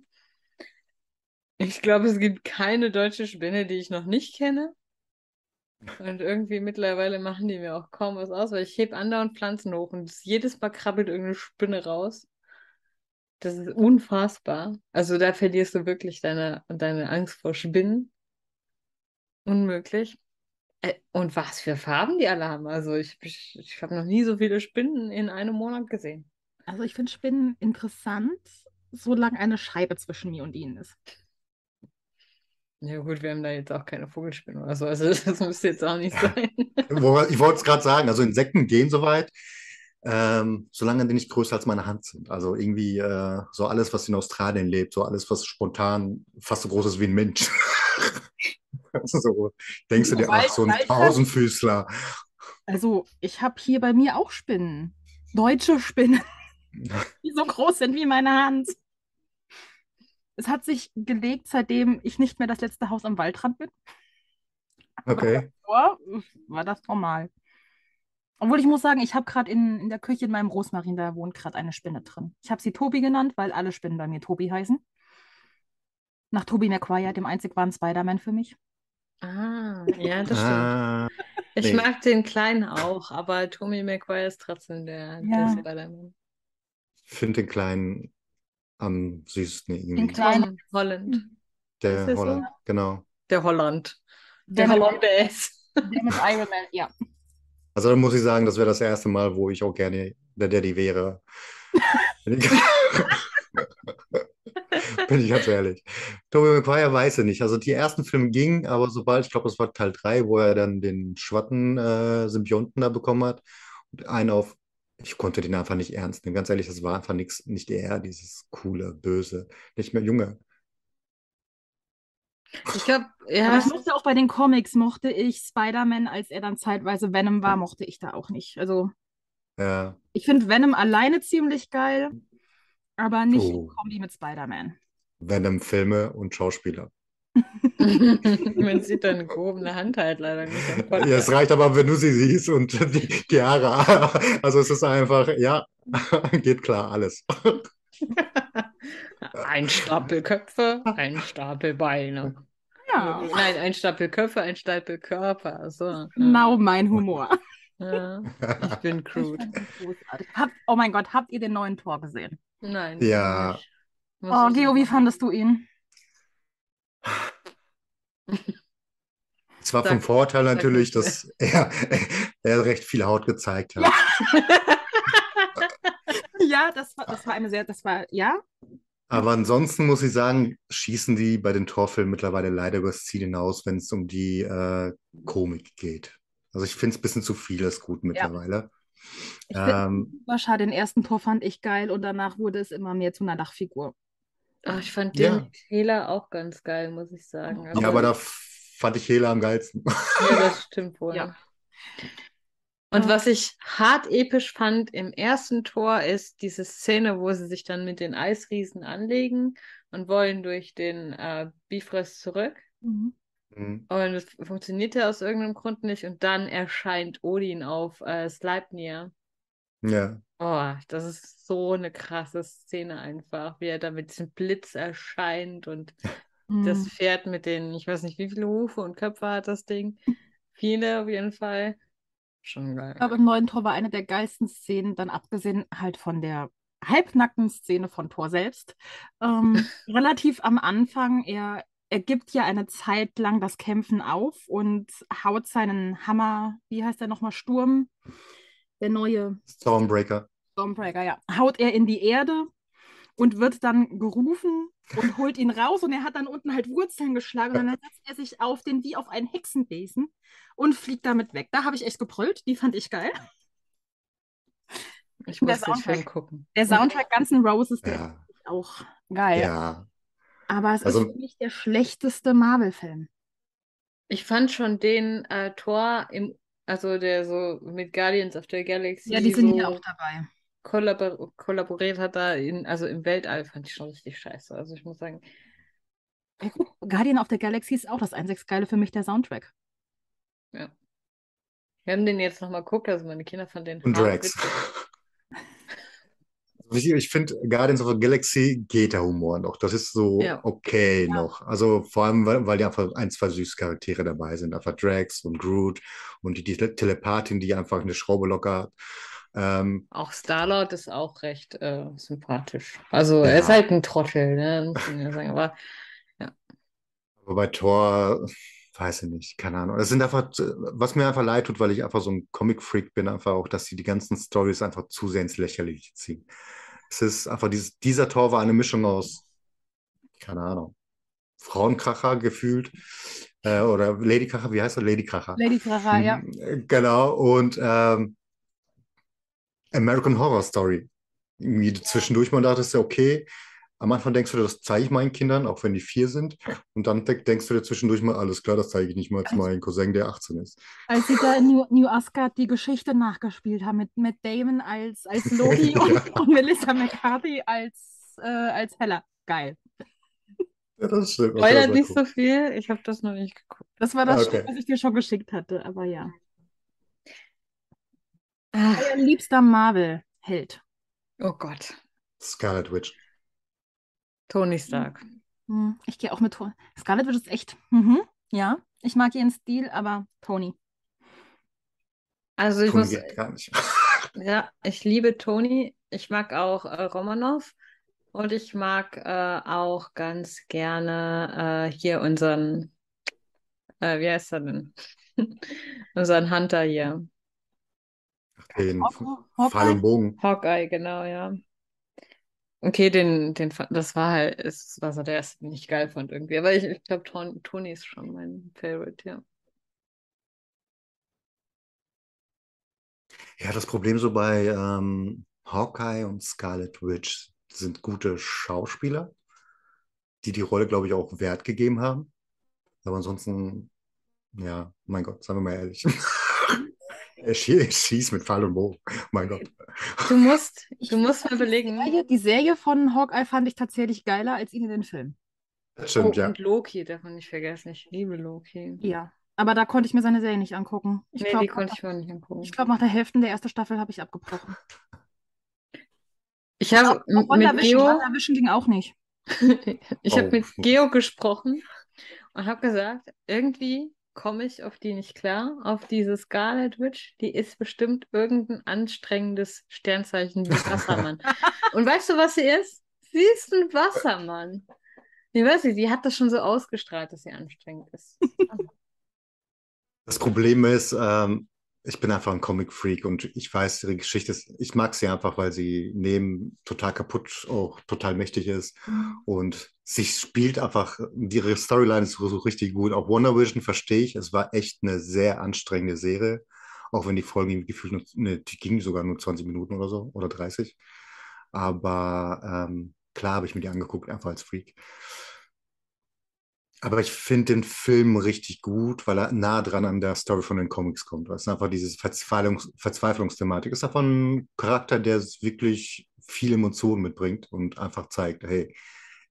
ich glaube, es gibt keine deutsche Spinne, die ich noch nicht kenne. Und irgendwie mittlerweile machen die mir auch kaum was aus, weil ich heb andauernd Pflanzen hoch und jedes Mal krabbelt irgendeine Spinne raus. Das ist unfassbar. Also da verlierst du wirklich deine, deine Angst vor Spinnen. Unmöglich. Äh, Und was für Farben die alle haben. Also ich, ich, ich habe noch nie so viele Spinnen in einem Monat gesehen. Also ich finde Spinnen interessant, solange eine Scheibe zwischen mir und ihnen ist. Ja gut, wir haben da jetzt auch keine Vogelspinnen oder so. Also das müsste jetzt auch nicht sein. Ich wollte es gerade sagen, also Insekten gehen soweit, ähm, solange die nicht größer als meine Hand sind. Also irgendwie äh, so alles, was in Australien lebt, so alles, was spontan fast so groß ist wie ein Mensch. so denkst du dir, ach, so ein Tausendfüßler. Also ich habe hier bei mir auch Spinnen. Deutsche Spinnen, die so groß sind wie meine Hand. Es hat sich gelegt, seitdem ich nicht mehr das letzte Haus am Waldrand bin. Okay. Davor war das normal. Obwohl ich muss sagen, ich habe gerade in, in der Küche in meinem Rosmarin, da wohnt gerade eine Spinne drin. Ich habe sie Tobi genannt, weil alle Spinnen bei mir Tobi heißen. Nach Tobi Maguire, dem einzig wahren Spider-Man für mich. Ah, ja, das stimmt. Ah, Ich nee. mag den Kleinen auch, aber Tommy McGuire ist trotzdem der, der Ja. Spider-Man. ich finde den Kleinen am süßesten Den irgendwie. Kleinen. Tom Holland. Der Ist der so? Holland, genau. Der Holland. Der Der mit, Hollandaise. der mit Iron Man, ja. Also da muss ich sagen, das wäre das erste Mal, wo ich auch gerne der Daddy wäre. Bin ich, ganz ehrlich. Tobey Maguire weiß ich nicht. Also die ersten Filme gingen, aber sobald, ich glaube, das war Teil 3, wo er dann den Schwatten-Symbionten da bekommen hat und einen auf, ich konnte den einfach nicht ernst nehmen. Ganz ehrlich, das war einfach nichts, nicht er, dieses coole, böse, nicht mehr Junge. Ich glaube, Aber ja, ich mochte auch bei den Comics, mochte ich Spider-Man, als er dann zeitweise Venom war, mochte ich da auch nicht. Also Ja. ich finde Venom alleine ziemlich geil, aber nicht Oh. Kombi mit Spider-Man. Venom-Filme und Schauspieler. man sieht deine gehobene Hand halt leider nicht Ja, es reicht aber, wenn du sie siehst und die, die Haare. Also es ist einfach, ja, geht klar, alles. Ein Stapel Köpfe, ein Stapel Beine. Ja, Nein, ein Stapel Köpfe, ein Stapel Körper. So. ja. genau mein Humor. Ja, ich bin Ich crude. Habt, oh mein Gott, habt ihr den neuen Tor gesehen? Nein. Ja. Oh, Geo, wie fandest du ihn? Es war vom Vorteil natürlich, dass er, er recht viel Haut gezeigt hat. Ja, das war, das war eine sehr, das war, ja, Aber ansonsten muss ich sagen, schießen die bei den Torfilmen mittlerweile leider übers Ziel hinaus, wenn es um die äh, Komik geht. Also ich finde es ein bisschen zu vieles gut mittlerweile. Ich finde Ähm, schade. Den ersten Tor fand ich geil und danach wurde es immer mehr zu einer Lachfigur. Ach, ich fand Ja. den Trailer auch ganz geil, muss ich sagen. ja, aber da fand ich Hela am geilsten. Ja, das stimmt wohl. Ja. Und Ja. was ich hart episch fand im ersten Tor ist diese Szene, wo sie sich dann mit den Eisriesen anlegen und wollen durch den äh, Bifrost zurück. Mhm. Mhm. Und es funktioniert ja aus irgendeinem Grund nicht. Und dann erscheint Odin auf äh, Sleipnir. Ja. Oh, das ist so eine krasse Szene einfach, wie er da mit diesem Blitz erscheint und das Mhm. Pferd mit den, ich weiß nicht, wie viele Hufe und Köpfe hat das Ding. Viele auf jeden Fall. Schon geil. Ich glaube, im neuen Tor war eine der geilsten Szenen, dann abgesehen halt von der halbnackten Szene von Thor selbst. Ähm, relativ am Anfang, er, er gibt ja eine Zeit lang das Kämpfen auf und haut seinen Hammer, wie heißt der nochmal, Sturm, der neue Stormbreaker. Stormbreaker, ja, haut er in die Erde und wird dann gerufen und holt ihn raus und er hat dann unten halt Wurzeln geschlagen und dann setzt er sich auf den wie auf einen Hexenbesen und fliegt damit weg. Da habe ich echt gebrüllt, die fand ich geil. Ich der muss den Film Soundtrack. gucken. Der Soundtrack ganzen Roses, der Ja. ist auch geil. Ja. Aber es Also- ist für mich der schlechteste Marvel-Film. Ich fand schon den äh, Thor im, also der so mit Guardians of the Galaxy Ja, die sind so hier auch dabei. kollabor kollaboriert hat da in, also im Weltall, fand ich schon richtig scheiße. Also ich muss sagen, Ja, Guardian of the Galaxy ist auch das einzig Geile für mich, der Soundtrack. wir haben den jetzt nochmal geguckt, also meine Kinder fanden den Und Drax. Ich, ich finde, Guardians of the Galaxy geht der Humor noch. Das ist so Ja. okay Ja. noch. Also vor allem, weil, weil die einfach ein, zwei süße Charaktere dabei sind. Einfach Drax und Groot und die, die Telepathin, die einfach eine Schraube locker hat. Ähm, Auch Star-Lord ist auch recht äh, sympathisch. Also er ist Ja. halt ein Trottel, ne? Muss man ja sagen. Aber aber bei Thor, weiß ich nicht, keine Ahnung. Es sind einfach, was mir einfach leid tut, weil ich einfach so ein Comic-Freak bin, einfach auch, dass sie die ganzen Stories einfach zu sehr ins Lächerliche ziehen. Es ist einfach, dieses, dieser Thor war eine Mischung aus, keine Ahnung, Frauenkracher gefühlt. Äh, oder Ladykracher, wie heißt er? Ladykracher. Lady Clara, ja. Mhm, Genau, und ähm, American Horror Story. Irgendwie zwischendurch mal dachtest du, okay, am Anfang denkst du, dir, das zeige ich meinen Kindern, auch wenn die vier sind. Und dann denk- denkst du dir zwischendurch mal, alles klar, das zeige ich nicht mal zu meinem Cousin, der 18 ist. Als sie da in New, New Asgard die Geschichte nachgespielt haben mit Matt Damon als, als Loki Ja. und, und Melissa McCarthy als, äh, als Hella. Geil. Ja, das stimmt. Das spoilert nicht cool. so viel. Ich habe das noch nicht geguckt. Das war das, Okay. was ich dir schon geschickt hatte, aber ja. Ah, Euer liebster Marvel-Held. oh Gott. Scarlet Witch. Tony Stark. Hm, ich gehe auch mit Tony. Scarlet Witch ist echt. Mhm. Ja, ich mag ihren Stil, aber Tony. Also ich Tony muss, geht gar nicht. ja, ich liebe Tony. Ich mag auch äh, Romanov. Und ich mag äh, auch ganz gerne äh, hier unseren, äh, wie heißt er denn? Unseren Hunter hier. Den Hawkeye? Pfeil und Bogen. Hawkeye, genau, ja. Okay, den, den, das war halt, es war so der erste, den ich geil fand irgendwie. Aber ich, ich glaube, Tony ist schon mein Favorite, ja. Ja, das Problem so bei ähm, Hawkeye und Scarlet Witch sind gute Schauspieler, die die Rolle, glaube ich, auch Wert gegeben haben. Aber ansonsten, ja, mein Gott, sagen wir mal ehrlich. Schie- schießt mit Pfeil und Bogen. Mein Gott. Du musst, du musst mal die überlegen. Serie, die Serie von Hawkeye fand ich tatsächlich geiler als ihn in den Film. Das Oh, stimmt, ja. und Loki, darf man nicht vergessen. Ich liebe Loki. Ja. Aber da konnte ich mir seine Serie nicht angucken. Ich Nee, glaube, die konnte ich mir nicht angucken. ich glaub, nach der Hälfte der ersten Staffel habe ich abgebrochen. Ich habe mit Geo, WandaVision ging auch nicht. ich habe Oh. mit Geo gesprochen und habe gesagt, irgendwie komme ich auf die nicht klar, auf diese Scarlet Witch, die ist bestimmt irgendein anstrengendes Sternzeichen wie Wassermann. und weißt du, was sie ist? Sie ist ein Wassermann. Ich weiß nicht, die hat das schon so ausgestrahlt, dass sie anstrengend ist. Das Problem ist, ähm, ich bin einfach ein Comic-Freak und ich weiß, ihre Geschichte ist, ich mag sie einfach, weil sie neben total kaputt auch total mächtig ist. Und sie spielt einfach, ihre Storyline ist so, richtig gut. Auch Wonder Vision verstehe ich, es war echt eine sehr anstrengende Serie. Auch wenn die Folgen gefühlt ne, die gingen sogar nur 20 Minuten oder so oder 30. Aber ähm, klar habe ich mir die angeguckt, einfach als Freak. Aber ich finde den Film richtig gut, weil er nah dran an der Story von den Comics kommt. Es ist einfach diese Verzweiflungs Verzweiflungsthematik. Es ist einfach ein Charakter, der wirklich viel Emotionen mitbringt und einfach zeigt, hey,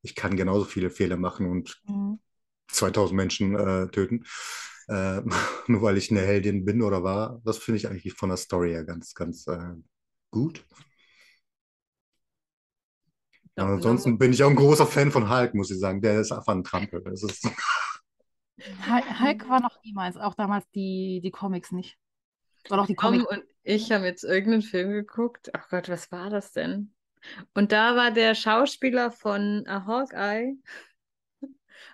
ich kann genauso viele Fehler machen und Mhm. 2000 Menschen äh, töten, äh, nur weil ich eine Heldin bin oder war. Das finde ich eigentlich von der Story her ganz, ganz äh, gut. Ja, ansonsten bin ich auch ein großer Fan von Hulk, muss ich sagen. Der ist einfach ein Trampel. Das ist Hul- Hulk war noch niemals, auch damals die, die Comics nicht. Oder auch die Tom Comics. und ich haben jetzt irgendeinen Film geguckt. Ach Gott, was war das denn? Und da war der Schauspieler von äh, Hawkeye.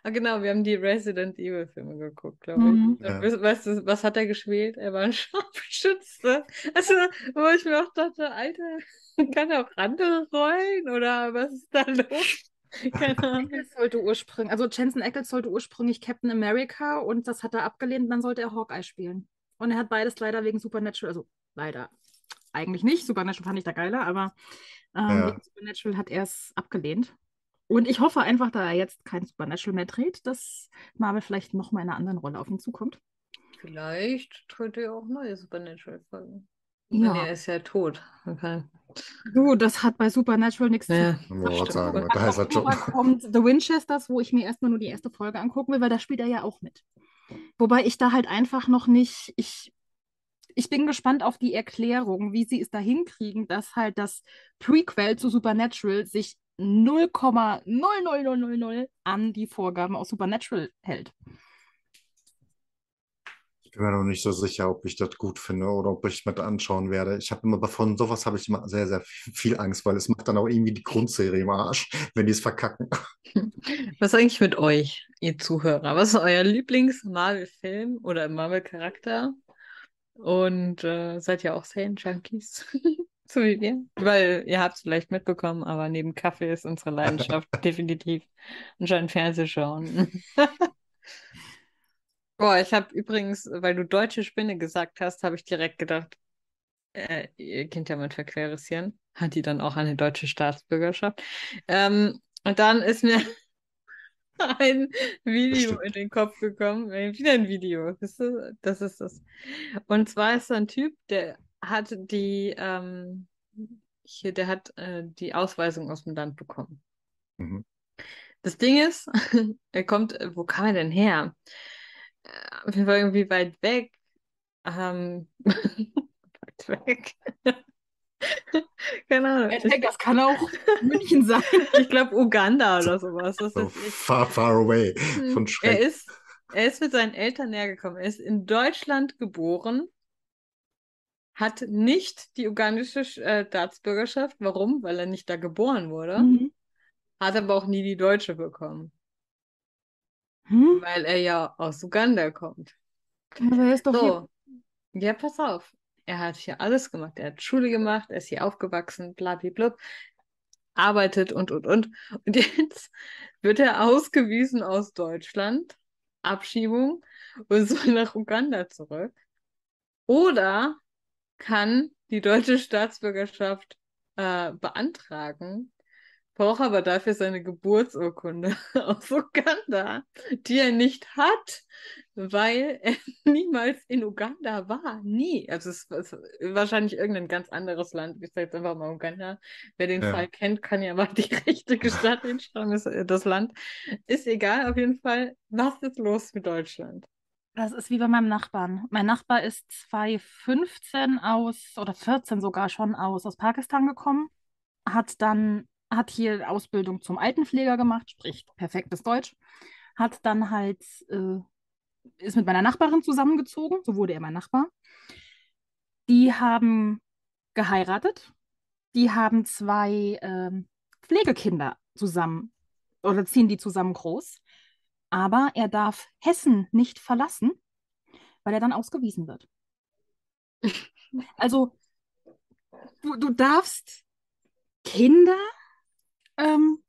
Ah, genau, wir haben die Resident Evil Filme geguckt, glaube ich. Mhm. Ja. we- weißt du, was hat er gespielt? Er war ein Scharfschütze. Also, wo ich mir auch dachte, Alter, kann er auch andere Rollen oder was ist da los? Keine Ahnung. Ackles sollte ursprünglich, also Jensen Ackles sollte ursprünglich Captain America und das hat er abgelehnt und dann sollte er Hawkeye spielen. Und er hat beides leider wegen Supernatural, also leider eigentlich nicht, Supernatural fand ich da geiler, aber ähm, Ja. Supernatural hat er es abgelehnt. Und ich hoffe einfach, da er jetzt kein Supernatural mehr dreht, dass Marvel vielleicht noch mal in einer anderen Rolle auf ihn zukommt. Vielleicht tritt er auch neue Supernatural-Folgen. Ja. Er ist ja tot. Okay. Du, das hat bei Supernatural nichts zu Ja. Sagen. Und Da ist er schon. Kommt The Winchesters, wo ich mir erstmal nur die erste Folge angucken will, weil da spielt er ja auch mit. Wobei ich da halt einfach noch nicht, ich, ich bin gespannt auf die Erklärung, wie sie es da hinkriegen, dass halt das Prequel zu Supernatural sich 0,00000 an die Vorgaben aus Supernatural hält. Ich bin mir noch nicht so sicher, ob ich das gut finde oder ob ich mit anschauen werde. Ich habe immer von sowas habe ich immer sehr, sehr viel Angst, weil es macht dann auch irgendwie die Grundserie im Arsch, wenn die es verkacken. Was ist eigentlich mit euch, ihr Zuhörer? Was ist euer Lieblings-Marvel-Film oder Marvel-Charakter? Und äh, seid ihr auch Serien-Junkies? so wie wir? Weil ihr habt es vielleicht mitbekommen, aber neben Kaffee ist unsere Leidenschaft definitiv anscheinend Fernsehschauen. Boah, ich habe übrigens, weil du deutsche Spinne gesagt hast, habe ich direkt gedacht, äh, ihr kennt ja mein verqueres Hirn. Hat die dann auch eine deutsche Staatsbürgerschaft? Ähm, und dann ist mir ein Video in den Kopf gekommen. Äh, Wieder ein Video. Das ist, das ist das. Und zwar ist da ein Typ, der hat die, ähm, hier, der hat äh, die Ausweisung aus dem Land bekommen. Mhm. Das Ding ist, er kommt, äh, wo kam er denn her? Äh, Auf jeden Fall irgendwie weit weg. Ähm, weit weg. Keine Ahnung. Ich, das kann auch München sein. ich glaube Uganda oder sowas. Das So far, far away Hm, von Er Schreck. ist, er ist mit seinen Eltern hergekommen. Er ist in Deutschland geboren, hat nicht die ugandische äh, Staatsbürgerschaft. Warum? Weil er nicht da geboren wurde. Mhm. Hat aber auch nie die deutsche bekommen, Hm? weil er ja aus Uganda kommt. Aber er ist doch hier. So, ja, pass auf. Er hat hier alles gemacht. Er hat Schule gemacht, er ist hier aufgewachsen, blablabla, arbeitet und, und, und. Und jetzt wird er ausgewiesen aus Deutschland, Abschiebung, und soll nach Uganda zurück. Oder kann die deutsche Staatsbürgerschaft äh, beantragen, braucht aber dafür seine Geburtsurkunde aus Uganda, die er nicht hat, weil er niemals in Uganda war. Nie. Also es ist wahrscheinlich irgendein ganz anderes Land. Ich sage jetzt einfach mal Uganda. Wer den ja. Fall kennt, kann ja mal die richtige Stadt hinschreiben. Äh, das Land ist egal. Auf jeden Fall, was ist los mit Deutschland? Das ist wie bei meinem Nachbarn. Mein Nachbar ist 2015 aus, oder 14 sogar schon aus, aus Pakistan gekommen, hat dann, hat hier Ausbildung zum Altenpfleger gemacht, spricht perfektes Deutsch, hat dann halt, äh, ist mit meiner Nachbarin zusammengezogen, so wurde er mein Nachbar. Die haben geheiratet, die haben zwei äh, Pflegekinder zusammen, oder ziehen die zusammen groß aber er darf Hessen nicht verlassen, weil er dann ausgewiesen wird. Also, du, du darfst Kinder ähm,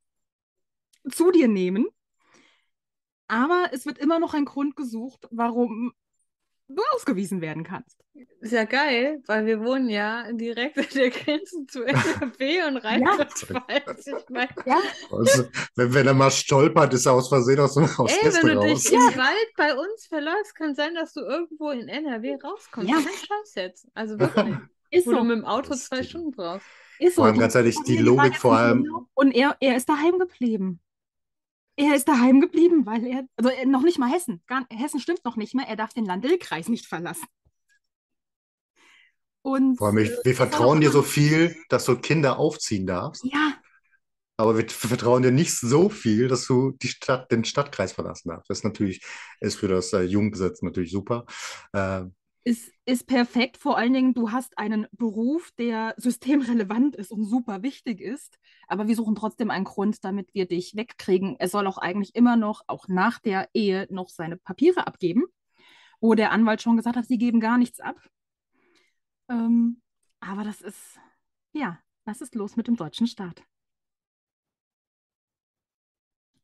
zu dir nehmen, aber es wird immer noch ein Grund gesucht, warum du ausgewiesen werden kannst. Ist ja geil, weil wir wohnen ja direkt an der Grenze zu NRW und Rheinland-Pfalz. Ja. Ich mein, ja. also, wenn, wenn er mal stolpert, ist er aus Versehen aus dem Haus Ey, wenn du raus. dich im Wald bei uns verläufst, kann sein, dass du irgendwo in NRW rauskommst. Ja. Kein Scheiß jetzt. Also wirklich. Ist wo so. du mit dem Auto zwei Stunden brauchst. Ist. Vor allem ganz ehrlich, die Logik vor allem. Und er, er ist daheim geblieben. Er ist daheim geblieben, weil er, also äh, noch nicht mal Hessen, gar, Hessen stimmt noch nicht mehr, er darf den Landil-Kreis nicht verlassen. Und, Vor allem, wir, wir vertrauen dir so viel, dass du Kinder aufziehen darfst. Ja. Aber wir vertrauen dir nicht so viel, dass du die Stadt, den Stadtkreis verlassen darfst. Das ist natürlich, ist für das äh, Jugendgesetz natürlich super. Äh, ist, ist perfekt. Vor allen Dingen, du hast einen Beruf, der systemrelevant ist und super wichtig ist. Aber wir suchen trotzdem einen Grund, damit wir dich wegkriegen. Er soll auch eigentlich immer noch, auch nach der Ehe, noch seine Papiere abgeben, wo der Anwalt schon gesagt hat, sie geben gar nichts ab. Ähm, aber das ist, ja, was ist los mit dem deutschen Staat?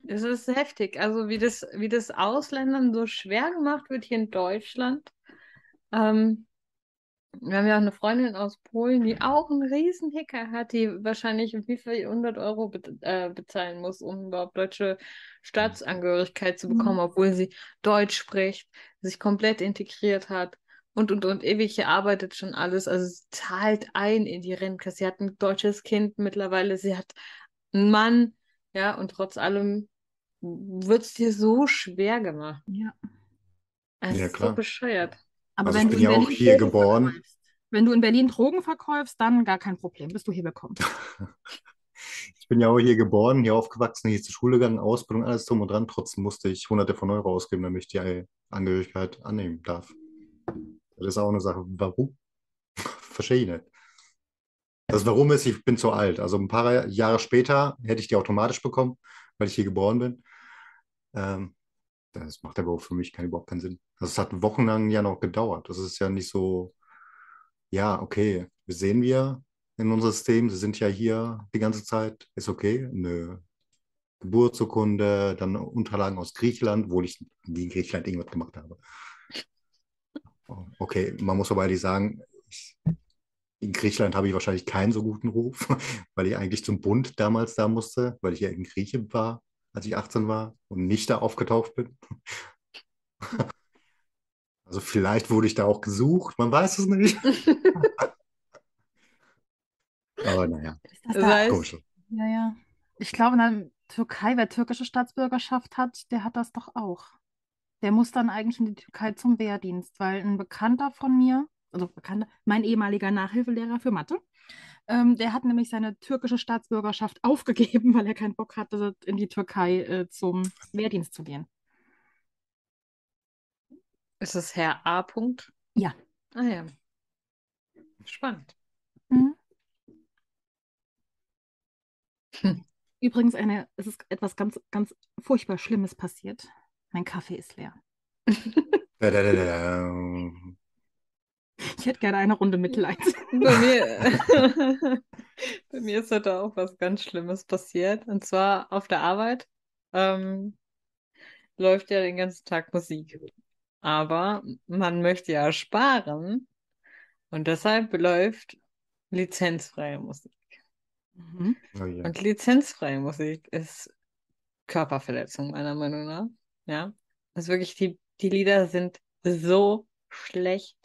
Es ist heftig. Also wie das, wie das Ausländern so schwer gemacht wird hier in Deutschland ähm, wir haben ja auch eine Freundin aus Polen, die auch einen riesen Hicker hat, die wahrscheinlich wie viel 100 Euro be äh, bezahlen muss, um überhaupt deutsche Staatsangehörigkeit zu bekommen, mhm. obwohl sie Deutsch spricht, sich komplett integriert hat und, und, und ewig hier arbeitet schon alles. Also sie zahlt ein in die Rente. Sie hat ein deutsches Kind mittlerweile, sie hat einen Mann, ja, und trotz allem wird es dir so schwer gemacht. Ja. Es ja, ist klar. so bescheuert. Aber also wenn ich bin ja auch hier Drogen geboren. Wenn du in Berlin Drogen verkaufst, dann gar kein Problem, bist du hier willkommen. ich bin ja auch hier geboren, hier aufgewachsen, hier zur Schule gegangen, Ausbildung, alles drum und dran. Trotzdem musste ich hunderte von Euro ausgeben, damit ich die Angehörigkeit annehmen darf. Das ist auch eine Sache. Warum? Verstehe ich nicht. Das Warum ist, ich bin zu alt. Also ein paar Jahre später hätte ich die automatisch bekommen, weil ich hier geboren bin. Ähm, das macht aber auch für mich keinen, überhaupt keinen Sinn. Also es hat wochenlang ja noch gedauert. Das ist ja nicht so, ja, okay, wir sehen wir in unserem System, sie sind ja hier die ganze Zeit, ist okay, eine Geburtsurkunde, dann Unterlagen aus Griechenland, wo ich in Griechenland irgendwas gemacht habe. Okay, man muss aber ehrlich sagen, ich, in Griechenland habe ich wahrscheinlich keinen so guten Ruf, weil ich eigentlich zum Bund damals da musste, weil ich ja in Grieche war als ich 18 war und nicht da aufgetaucht bin. Also vielleicht wurde ich da auch gesucht, man weiß es nicht. Aber naja. Das heißt, ja, ja. Ich glaube, in der Türkei, wer türkische Staatsbürgerschaft hat, der hat das doch auch. Der muss dann eigentlich in die Türkei zum Wehrdienst, weil ein Bekannter von mir, also Bekannter, mein ehemaliger Nachhilfelehrer für Mathe, ähm, der hat nämlich seine türkische Staatsbürgerschaft aufgegeben, weil er keinen Bock hatte, in die Türkei äh, zum Wehrdienst zu gehen. Ist es Herr A. -Punkt? Ja. Ah ja. Spannend. Mhm. Hm. Übrigens, eine, es ist etwas ganz, ganz furchtbar Schlimmes passiert. Mein Kaffee ist leer. Ich hätte gerne eine Runde Mitleid. Bei mir, bei mir ist heute auch was ganz Schlimmes passiert. Und zwar auf der Arbeit ähm, läuft ja den ganzen Tag Musik. Aber man möchte ja sparen und deshalb läuft lizenzfreie Musik. Mhm. Oh je. Und lizenzfreie Musik ist Körperverletzung, meiner Meinung nach. Ja. Also wirklich, die, die Lieder sind so schlecht.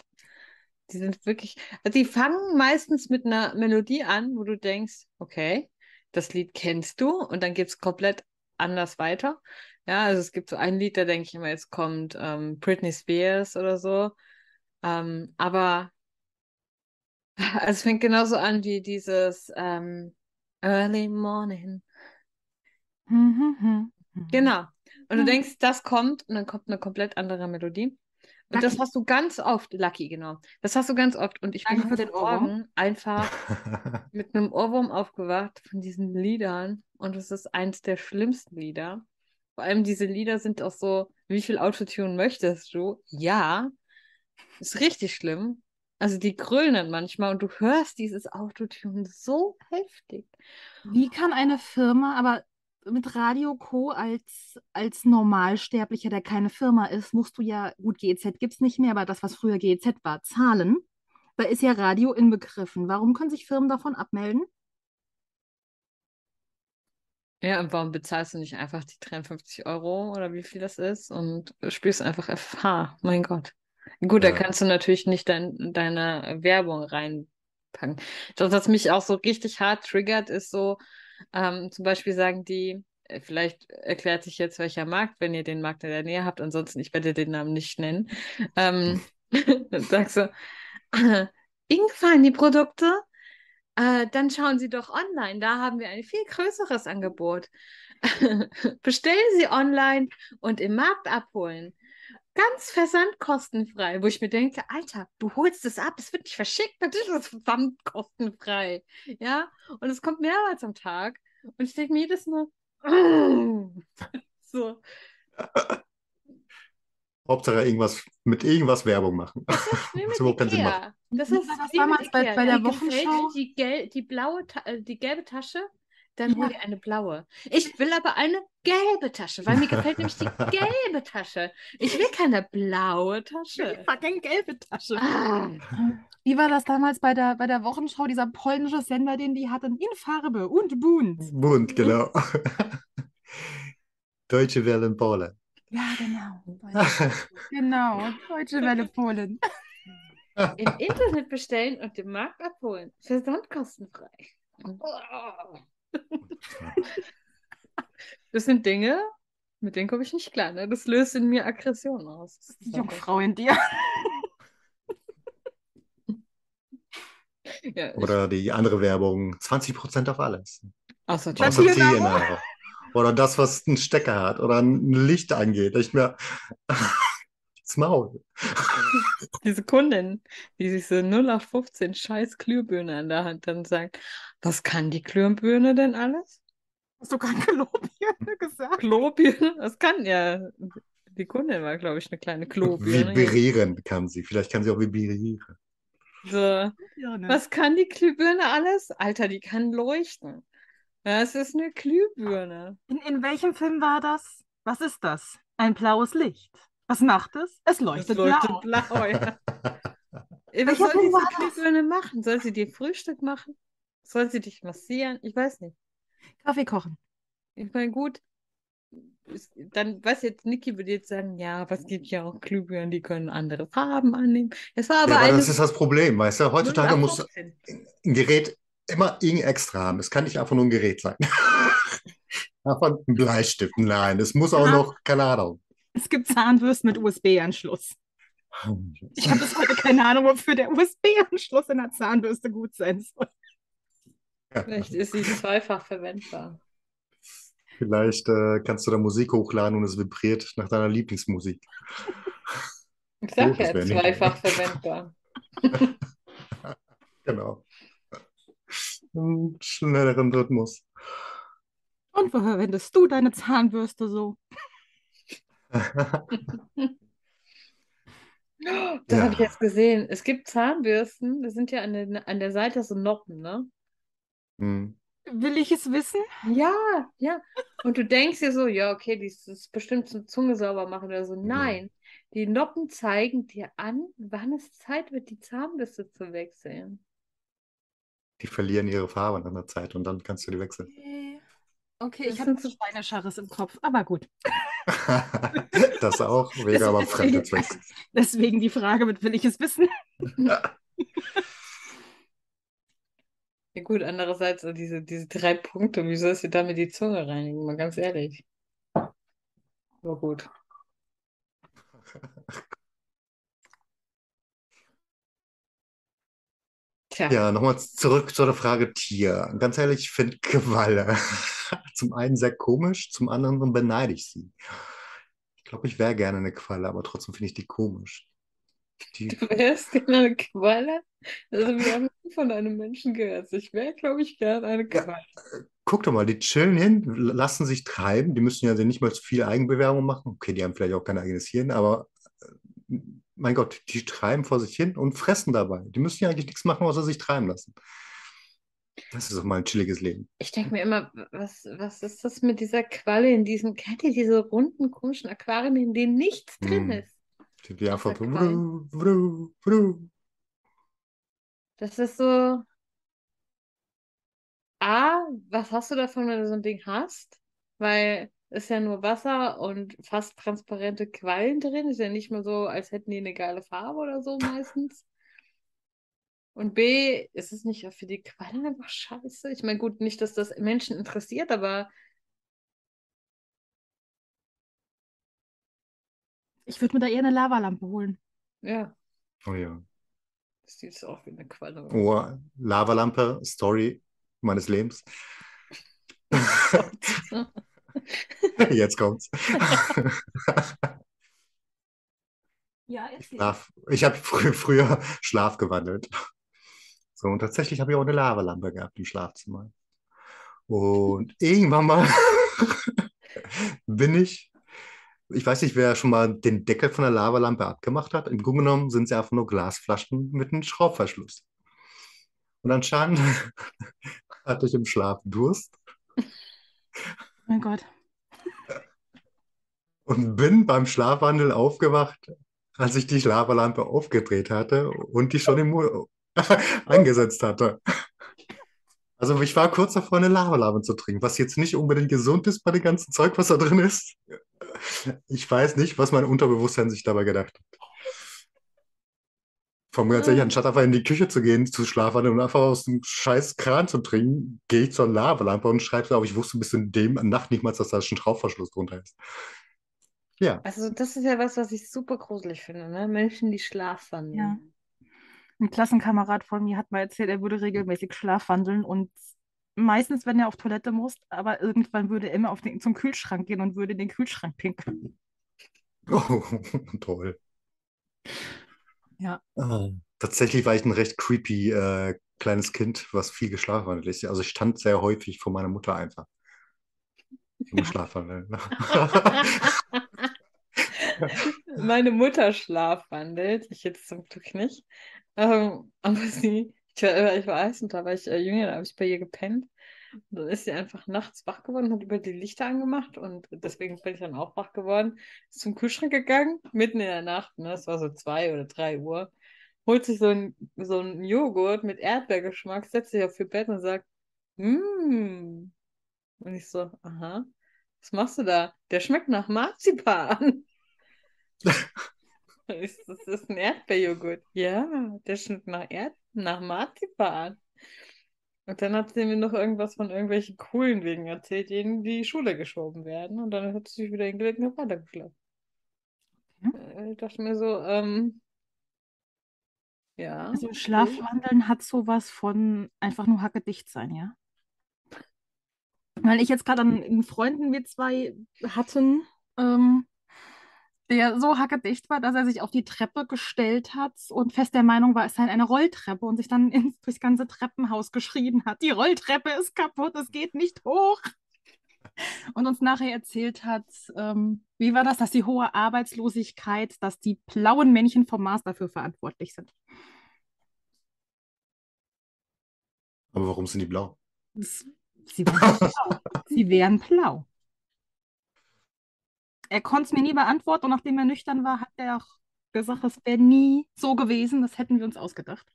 Die sind wirklich, also die fangen meistens mit einer Melodie an, wo du denkst, okay, das Lied kennst du und dann geht es komplett anders weiter. Ja, also es gibt so ein Lied, da denke ich immer, jetzt kommt ähm, Britney Spears oder so. Ähm, aber also es fängt genauso an wie dieses ähm, Early Morning. Mhm, mhm, mhm. Genau. Und du denkst, das kommt und dann kommt eine komplett andere Melodie. Und das Lucky. hast du ganz oft, Lucky, genau. Das hast du ganz oft. Und ich bin Danke für heute. Morgen einfach mit einem Ohrwurm aufgewacht von diesen Liedern. Und es ist eins der schlimmsten Lieder. Vor allem diese Lieder sind auch so, wie viel Autotune möchtest du? Ja. Ist richtig schlimm. Also die grölen dann manchmal und du hörst dieses Autotune so heftig. Wie kann eine Firma, aber mit Radio Co. als, als Normalsterblicher, der keine Firma ist, musst du ja, gut, GEZ gibt es nicht mehr, aber das, was früher GEZ war, zahlen. Da ist ja Radio inbegriffen. Warum können sich Firmen davon abmelden? Ja, und warum bezahlst du nicht einfach die 53 Euro oder wie viel das ist und spielst einfach FH? Mein Gott. Gut, da Ja. kannst du natürlich nicht dein, deine Werbung reinpacken. Das, was mich auch so richtig hart triggert, ist so, ähm, zum Beispiel sagen die, äh, vielleicht erklärt sich jetzt welcher Markt, wenn ihr den Markt in der Nähe habt, ansonsten, ich werde den Namen nicht nennen. Ähm, dann sagst du, Ihnen gefallen die Produkte? Äh, dann schauen Sie doch online, da haben wir ein viel größeres Angebot. Bestellen Sie online und im Markt abholen. Ganz versandkostenfrei, wo ich mir denke, Alter, du holst es ab, es wird nicht verschickt, natürlich ist es versandkostenfrei. Ja, und es kommt mehrmals am Tag. Und ich denke mir jedes Mal, so, Hauptsache irgendwas mit irgendwas Werbung machen. wie Was überhaupt mit keinen Sinn macht. Ikea. Das ist war das damals bei- bei der Wochenschau? Die, gel die, blaue äh, die gelbe Tasche, dann hol Ja. dir eine blaue. Ich will aber eine gelbe Tasche, weil mir gefällt nämlich die gelbe Tasche. Ich will keine blaue Tasche. Fucking gelbe Tasche. Ah. Wie war das damals bei der, bei der Wochenschau, dieser polnische Sender, den die hatten, in Farbe und bunt? Bunt, genau. Deutsche Welle in Polen. Ja, genau. Deutsche- Genau, Deutsche Welle Polen. Im Internet bestellen und im Markt abholen. Versandkostenfrei. Das sind Dinge, mit denen komme ich nicht klar. Ne? Das löst in mir Aggression aus. Das ist Die Jungfrau in dir. Ja, Oder die andere Werbung, 20% auf alles. außer Außer. Haare. Oder das, was einen Stecker hat oder ein Licht angeht. Ich mir das Maul. diese Kundin, die sich so 0815 scheiß Glühbirne an der Hand dann sagt, was kann die Glühbirne denn alles? Hast du gerade Globirne gesagt? Klobirne? Das kann ja. Die Kundin war, glaube ich, eine kleine Klobirne. Vibrieren kann sie. Vielleicht kann sie auch vibrieren. So, was kann die Glühbirne alles? Alter, die kann leuchten. Ja, es ist eine Glühbirne. In, in welchem Film war das? Was ist das? Ein blaues Licht. Was macht es? Es Es leuchtet leuchtet blau. blau, ja. Was soll diese? Glühbirne machen? Soll sie dir Frühstück machen? Soll sie dich massieren? Ich weiß nicht. Kaffee kochen. Ich meine, gut, dann, was jetzt, Niki würde jetzt sagen, ja, es gibt ja auch Glühbirnen, die können andere Farben annehmen. Es war aber Ja, aber eine das ist das Problem, weißt du? Heutzutage muss 0815. ein Gerät immer irgendein Extra haben. Es kann nicht einfach nur ein Gerät sein. Einfach ein Bleistift. Nein, es muss auch Ja. noch, keine Ahnung. Es gibt Zahnbürsten mit USB-Anschluss. Ich habe bis heute keine Ahnung, wofür der USB-Anschluss in der Zahnbürste gut sein soll. Vielleicht ist sie zweifach verwendbar. Vielleicht äh, kannst du da Musik hochladen und es vibriert nach deiner Lieblingsmusik. Ich sag ja, zweifach verwendbar. Genau. Einen schnelleren Rhythmus. Und wo verwendest du deine Zahnbürste so? Das habe Ja. ich jetzt gesehen. Es gibt Zahnbürsten, das sind ja an der, an der Seite so Noppen, ne? Hm. Will ich es wissen? Ja, ja. Und du denkst dir so, ja, okay, die ist, das ist bestimmt zum Zunge sauber machen oder so. Nein, die Noppen zeigen dir an, wann es Zeit wird, die Zahnbürste zu wechseln. Die verlieren ihre Farbe nach einer Zeit und dann kannst du die wechseln. Okay, okay Das ich was so- Schweinescharres im Kopf, aber gut. Das auch, wäre aber deswegen- Fremdenzweck. Deswegen die Frage mit, will ich es wissen? Ja gut, andererseits so diese, diese drei Punkte, wie sollst du damit die Zunge reinigen? Mal ganz ehrlich. Aber gut. Tja, Ja, nochmal zurück zu der Frage Tier. Ganz ehrlich, ich finde Qualle zum einen sehr komisch, zum anderen beneide ich sie. Ich glaube, ich wäre gerne eine Qualle, aber trotzdem finde ich die komisch. Die, du wärst gerne eine Qualle? Also wir haben von einem Menschen gehört. Ich wäre, glaube ich, gerne eine Ja. Qualle. guck doch mal, die chillen hin, lassen sich treiben. Die müssen ja nicht mal so viel Eigenbewerbung machen. Okay, die haben vielleicht auch kein eigenes Hirn, aber äh, mein Gott, die treiben vor sich hin und fressen dabei. Die müssen ja eigentlich nichts machen, außer sich treiben lassen. Das ist doch mal ein chilliges Leben. Ich denke mir immer, was, was ist das mit dieser Qualle in diesen, kennt ihr diese runden, komischen Aquarien, in denen nichts drin Hm. ist? Die, einfach vru, vru, vru. Das ist so. A, was hast du davon, wenn du so ein Ding hast? Weil ist ja nur Wasser und fast transparente Quallen drin. Ist ja nicht mal so, als hätten die eine geile Farbe oder so meistens. Und B, ist es nicht auch für die Quallen einfach scheiße? Ich meine, gut, nicht, dass das Menschen interessiert, aber Ich würde mir da eher eine Lavalampe holen. ja, Oh ja. das sieht auch wie eine Qualle. aus. Oh, Lavalampe, Story meines Lebens. Jetzt kommt's. Ja, erzähl. Schlaf. Ich habe frü früher Schlaf gewandelt. So, und tatsächlich habe ich auch eine Lavalampe gehabt im Schlafzimmer. Und irgendwann mal bin ich, ich weiß nicht, wer schon mal den Deckel von der Lavalampe abgemacht hat. Im Grunde genommen sind sie einfach nur Glasflaschen mit einem Schraubverschluss. Und anscheinend hatte ich im Schlaf Durst Mein Gott. und bin beim Schlafwandel aufgewacht, als ich die Lavalampe aufgedreht hatte und die schon im Mo angesetzt hatte. Also ich war kurz davor, eine Lavalampe zu trinken, was jetzt nicht unbedingt gesund ist bei dem ganzen Zeug, was da drin ist. Ich weiß nicht, was mein Unterbewusstsein sich dabei gedacht hat. Vom ganz ehrlich, anstatt einfach in die Küche zu gehen, zu schlafen und einfach aus dem scheiß Kran zu trinken, gehe ich zur Lavalampe und schreibe auf, ich wusste bis in dem Nacht nicht mal, dass da ein Schraubverschluss drunter ist. Ja. Also, das ist ja was, was ich super gruselig finde, ne? Menschen, die schlafwandeln. Ja. Ein Klassenkamerad von mir hat mal erzählt, er würde regelmäßig schlafwandeln und meistens, wenn er auf Toilette muss, aber irgendwann würde er immer auf den, zum Kühlschrank gehen und würde in den Kühlschrank pinkeln. Oh, toll. Ja. Ah, Tatsächlich war ich ein recht creepy äh, kleines Kind, was viel geschlafwandelt ist. Also ich stand sehr häufig vor meiner Mutter einfach. Im Schlafwandeln. Meine Mutter schlafwandelt, ich jetzt zum Glück nicht. Ähm, aber sie, ich war, ich weiß, und da war ich äh, jünger, da habe ich bei ihr gepennt. Dann ist sie einfach nachts wach geworden, hat über die Lichter angemacht und deswegen bin ich dann auch wach geworden. Ist zum Kühlschrank gegangen, mitten in der Nacht, ne, es war so zwei oder drei Uhr, holt sich so ein, so Joghurt mit Erdbeergeschmack, setzt sich auf ihr Bett und sagt, Mmm. Und ich so, aha, was machst du da? Der schmeckt nach Marzipan. Das ist ein Erdbeerjoghurt. Ja, der schmeckt nach Erd nach Marzipan. Und dann hat sie mir noch irgendwas von irgendwelchen coolen Wegen erzählt, die in die Schule geschoben werden. Und dann hat sie sich wieder hingelegt und hat weitergeschlafen. Äh, Ich dachte mir so, ähm, ja. Also Schlafwandeln hat sowas von einfach nur hackedicht sein, ja. Weil ich jetzt gerade an einen Freunden wir zwei hatten, ähm, der so hackedicht war, dass er sich auf die Treppe gestellt hat und fest der Meinung war, es sei eine Rolltreppe und sich dann ins, durchs ganze Treppenhaus geschrien hat, die Rolltreppe ist kaputt, es geht nicht hoch. und uns nachher erzählt hat, ähm, wie war das, dass die hohe Arbeitslosigkeit, dass die blauen Männchen vom Mars dafür verantwortlich sind. Aber warum sind die blau? Sie, wären blau. sie wären blau. Er konnte es mir nie beantworten und nachdem er nüchtern war, hat er auch gesagt, es wäre nie so gewesen, das hätten wir uns ausgedacht.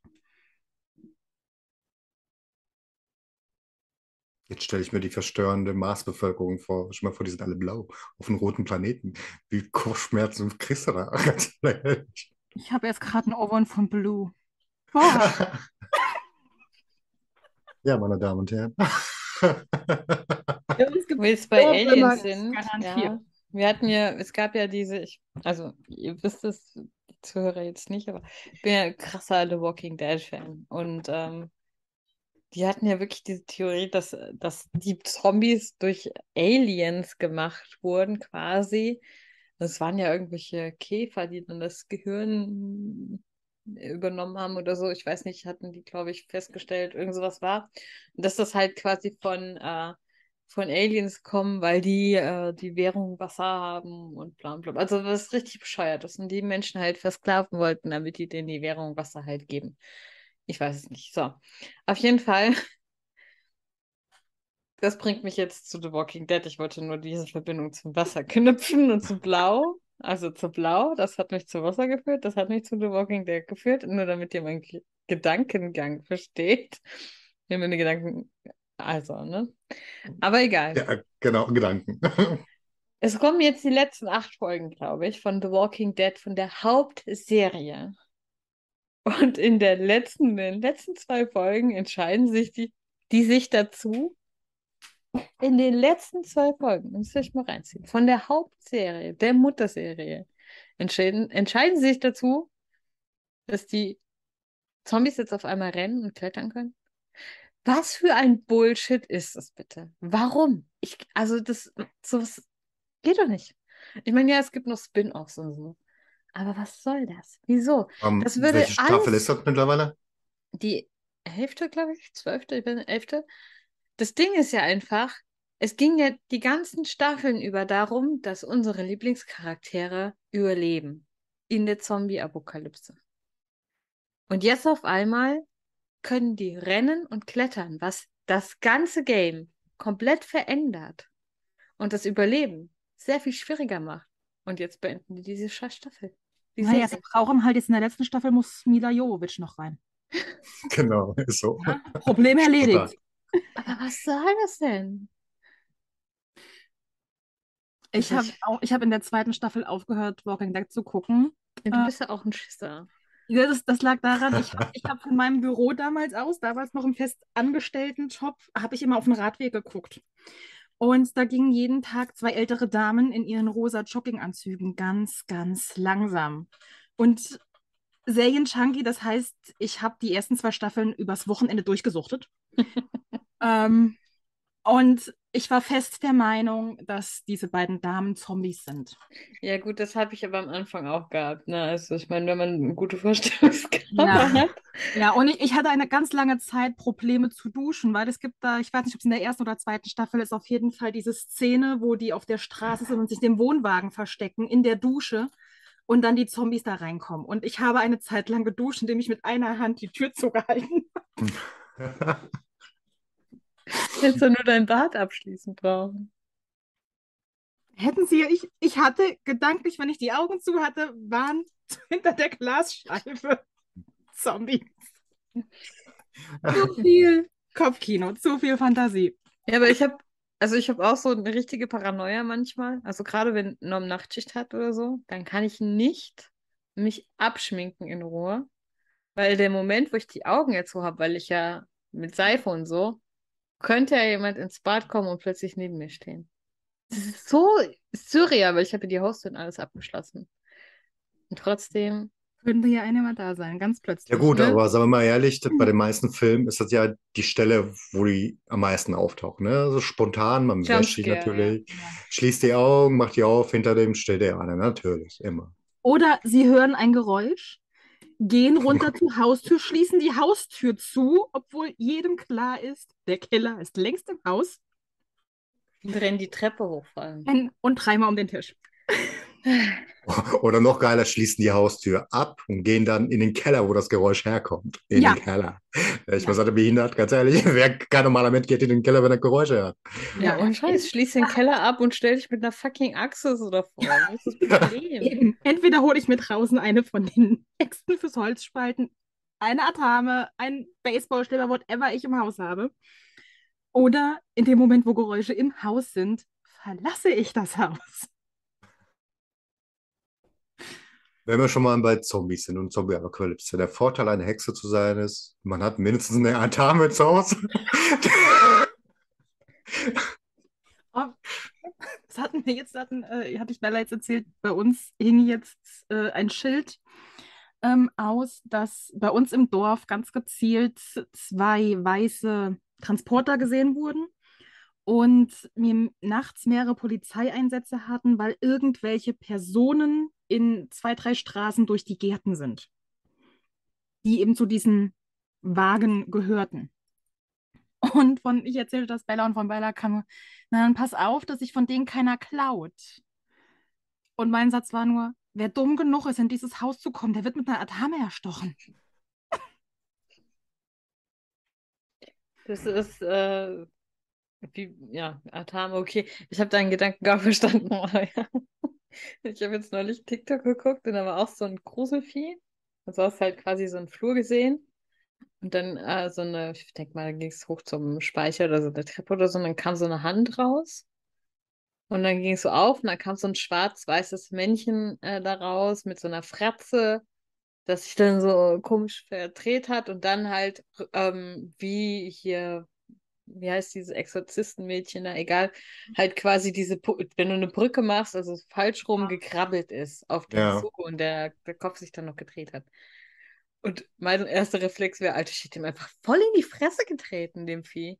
Jetzt stelle ich mir die verstörende Marsbevölkerung vor. Schau mal vor, die sind alle blau auf einem roten Planeten. Wie Kopfschmerzen kriegst du da? ich habe erst gerade einen Ohrwurm von Blue. Oh. ja, meine Damen und Herren. Wie es bei Aliens sind. Ja. Wir hatten ja, es gab ja diese, ich, also ihr wisst es, die Zuhörer jetzt nicht, aber ich bin ja krasser The Walking Dead-Fan. Und ähm, die hatten ja wirklich diese Theorie, dass, dass die Zombies durch Aliens gemacht wurden, quasi. Das waren ja irgendwelche Käfer, die dann das Gehirn übernommen haben oder so. Ich weiß nicht, hatten die, glaube ich, festgestellt, irgend sowas war. Und dass das halt quasi von, äh, von Aliens kommen, weil die äh, die Währung Wasser haben und bla bla. Also das ist richtig bescheuert, dass die Menschen halt versklaven wollten, damit die denen die Währung Wasser halt geben. Ich weiß es nicht. So. Auf jeden Fall. Das bringt mich jetzt zu The Walking Dead. Ich wollte nur diese Verbindung zum Wasser knüpfen und zu Blau. Also zu Blau, das hat mich zu Wasser geführt, das hat mich zu The Walking Dead geführt, nur damit ihr meinen Gedankengang versteht. Ich meine Gedanken, also, ne? Aber egal. Ja, genau, Gedanken. es kommen jetzt die letzten acht Folgen, glaube ich, von The Walking Dead, von der Hauptserie. Und in der letzten, in den letzten zwei Folgen entscheiden sich die, die sich dazu, in den letzten zwei Folgen, müsst ihr euch mal reinziehen, von der Hauptserie, der Mutterserie, entscheiden, entscheiden sie sich dazu, dass die Zombies jetzt auf einmal rennen und klettern können. Was für ein Bullshit ist das bitte? Warum? Ich, also das, sowas geht doch nicht. Ich meine, ja, es gibt noch Spin-offs und so. Aber was soll das? Wieso? Um, das würde welche Staffel alles... ist das mittlerweile? Die Hälfte, glaube ich, zwölfte, ich bin elfte. Das Ding ist ja einfach, es ging ja die ganzen Staffeln über darum, dass unsere Lieblingscharaktere überleben in der Zombie-Apokalypse. Und jetzt auf einmal können die rennen und klettern, was das ganze Game komplett verändert und das Überleben sehr viel schwieriger macht. Und jetzt beenden die diese Scheißstaffel. Die naja, sie brauchen halt jetzt in der letzten Staffel muss Mila Jovovic noch rein. Genau, so. Ja, Problem erledigt. Aber was soll das denn? Ich habe hab in der zweiten Staffel aufgehört, Walking Dead zu gucken. Du bist ja auch ein Schisser. Ja, das, das lag daran, ich habe ich hab von meinem Büro damals aus, damals noch im festangestellten Job, habe ich immer auf den Radweg geguckt. Und da gingen jeden Tag zwei ältere Damen in ihren rosa Jogginganzügen ganz, ganz langsam. Und Serien-Chunky, das heißt, ich habe die ersten zwei Staffeln übers Wochenende durchgesuchtet. ähm, und ich war fest der Meinung, dass diese beiden Damen Zombies sind. Ja, gut, das habe ich aber am Anfang auch gehabt. Ne? Also, ich meine, wenn man eine gute Vorstellungskraft ja. hat. Ja, und ich, ich, hatte eine ganz lange Zeit Probleme zu duschen, weil es gibt da, ich weiß nicht, ob es in der ersten oder zweiten Staffel ist, auf jeden Fall diese Szene, wo die auf der Straße sind und sich dem Wohnwagen verstecken, in der Dusche und dann die Zombies da reinkommen. Und ich habe eine Zeit lang geduscht, indem ich mit einer Hand die Tür zugehalten habe. Hättest du nur dein Bad abschließen brauchen. Hätten sie, ich, ich hatte gedanklich, wenn ich die Augen zu hatte, waren hinter der Glasscheibe Zombies. zu viel Kopfkino, zu viel Fantasie. Ja, aber ich habe also ich habe auch so eine richtige Paranoia manchmal. Also gerade wenn Norm Nachtschicht hat oder so, dann kann ich nicht mich abschminken in Ruhe. Weil der Moment, wo ich die Augen jetzt so habe, weil ich ja mit Seife und so, könnte ja jemand ins Bad kommen und plötzlich neben mir stehen. Das ist so surreal, weil ich habe die Haustür und alles abgeschlossen. Und trotzdem. Könnte ja einer mal da sein, ganz plötzlich. Ja gut, ne? aber sagen wir mal ehrlich, bei den meisten Filmen ist das ja die Stelle, wo die am meisten auftauchen. Ne? Also spontan, man wäscht natürlich, ja. schließt die Augen, macht die auf, hinter dem steht der eine, natürlich, immer. Oder sie hören ein Geräusch gehen runter zur Haustür, schließen die Haustür zu, obwohl jedem klar ist, der Killer ist längst im Haus. Und rennen die Treppe hoch vor allem. Und dreimal um den Tisch. Oder noch geiler, schließen die Haustür ab und gehen dann in den Keller, wo das Geräusch herkommt. In Ja. den Keller. Ich Ja. was hatte behindert, ganz ehrlich. Wer kein normaler Mensch geht in den Keller, wenn er Geräusche hört. Ja, und Scheiß, schließ den Keller ab und stell dich mit einer fucking Achse so davor. Was ist das Problem? Entweder hole ich mir draußen eine von den Äxten fürs Holzspalten, eine Atame, ein Baseballschläger, whatever ich im Haus habe. Oder in dem Moment, wo Geräusche im Haus sind, verlasse ich das Haus. Wenn wir schon mal bei Zombies sind und Zombie-Apokalypse, der Vorteil, eine Hexe zu sein, ist, man hat mindestens eine Atame zu Hause. Das hatten wir jetzt, hatten, äh, hatte ich Bella jetzt erzählt, bei uns hing jetzt äh, ein Schild ähm, aus, dass bei uns im Dorf ganz gezielt zwei weiße Transporter gesehen wurden und wir nachts mehrere Polizeieinsätze hatten, weil irgendwelche Personen in zwei, drei Straßen durch die Gärten sind, die eben zu diesen Wagen gehörten. Und von, ich erzählte das Bella und von Bella kam, na dann pass auf, dass sich von denen keiner klaut. Und mein Satz war nur, wer dumm genug ist, in dieses Haus zu kommen, der wird mit einer Atame erstochen. Das ist, äh, wie, ja, Atame, okay. Ich habe deinen Gedanken gar verstanden. Ich habe jetzt neulich TikTok geguckt und da war auch so ein Gruselvieh. Also hast halt quasi so einen Flur gesehen. Und dann äh, so eine, ich denke mal, da ging es hoch zum Speicher oder so eine Treppe oder so, und dann kam so eine Hand raus. Und dann ging es so auf und dann kam so ein schwarz-weißes Männchen äh, da raus mit so einer Fratze, das sich dann so komisch verdreht hat und dann halt ähm, wie hier, wie heißt dieses Exorzistenmädchen da, egal, halt quasi diese, wenn du eine Brücke machst, also falsch rum gekrabbelt ist auf den Ja. Zug und der, der Kopf sich dann noch gedreht hat. Und mein erster Reflex wäre, Alter, ich hätte ihm einfach voll in die Fresse getreten, dem Vieh.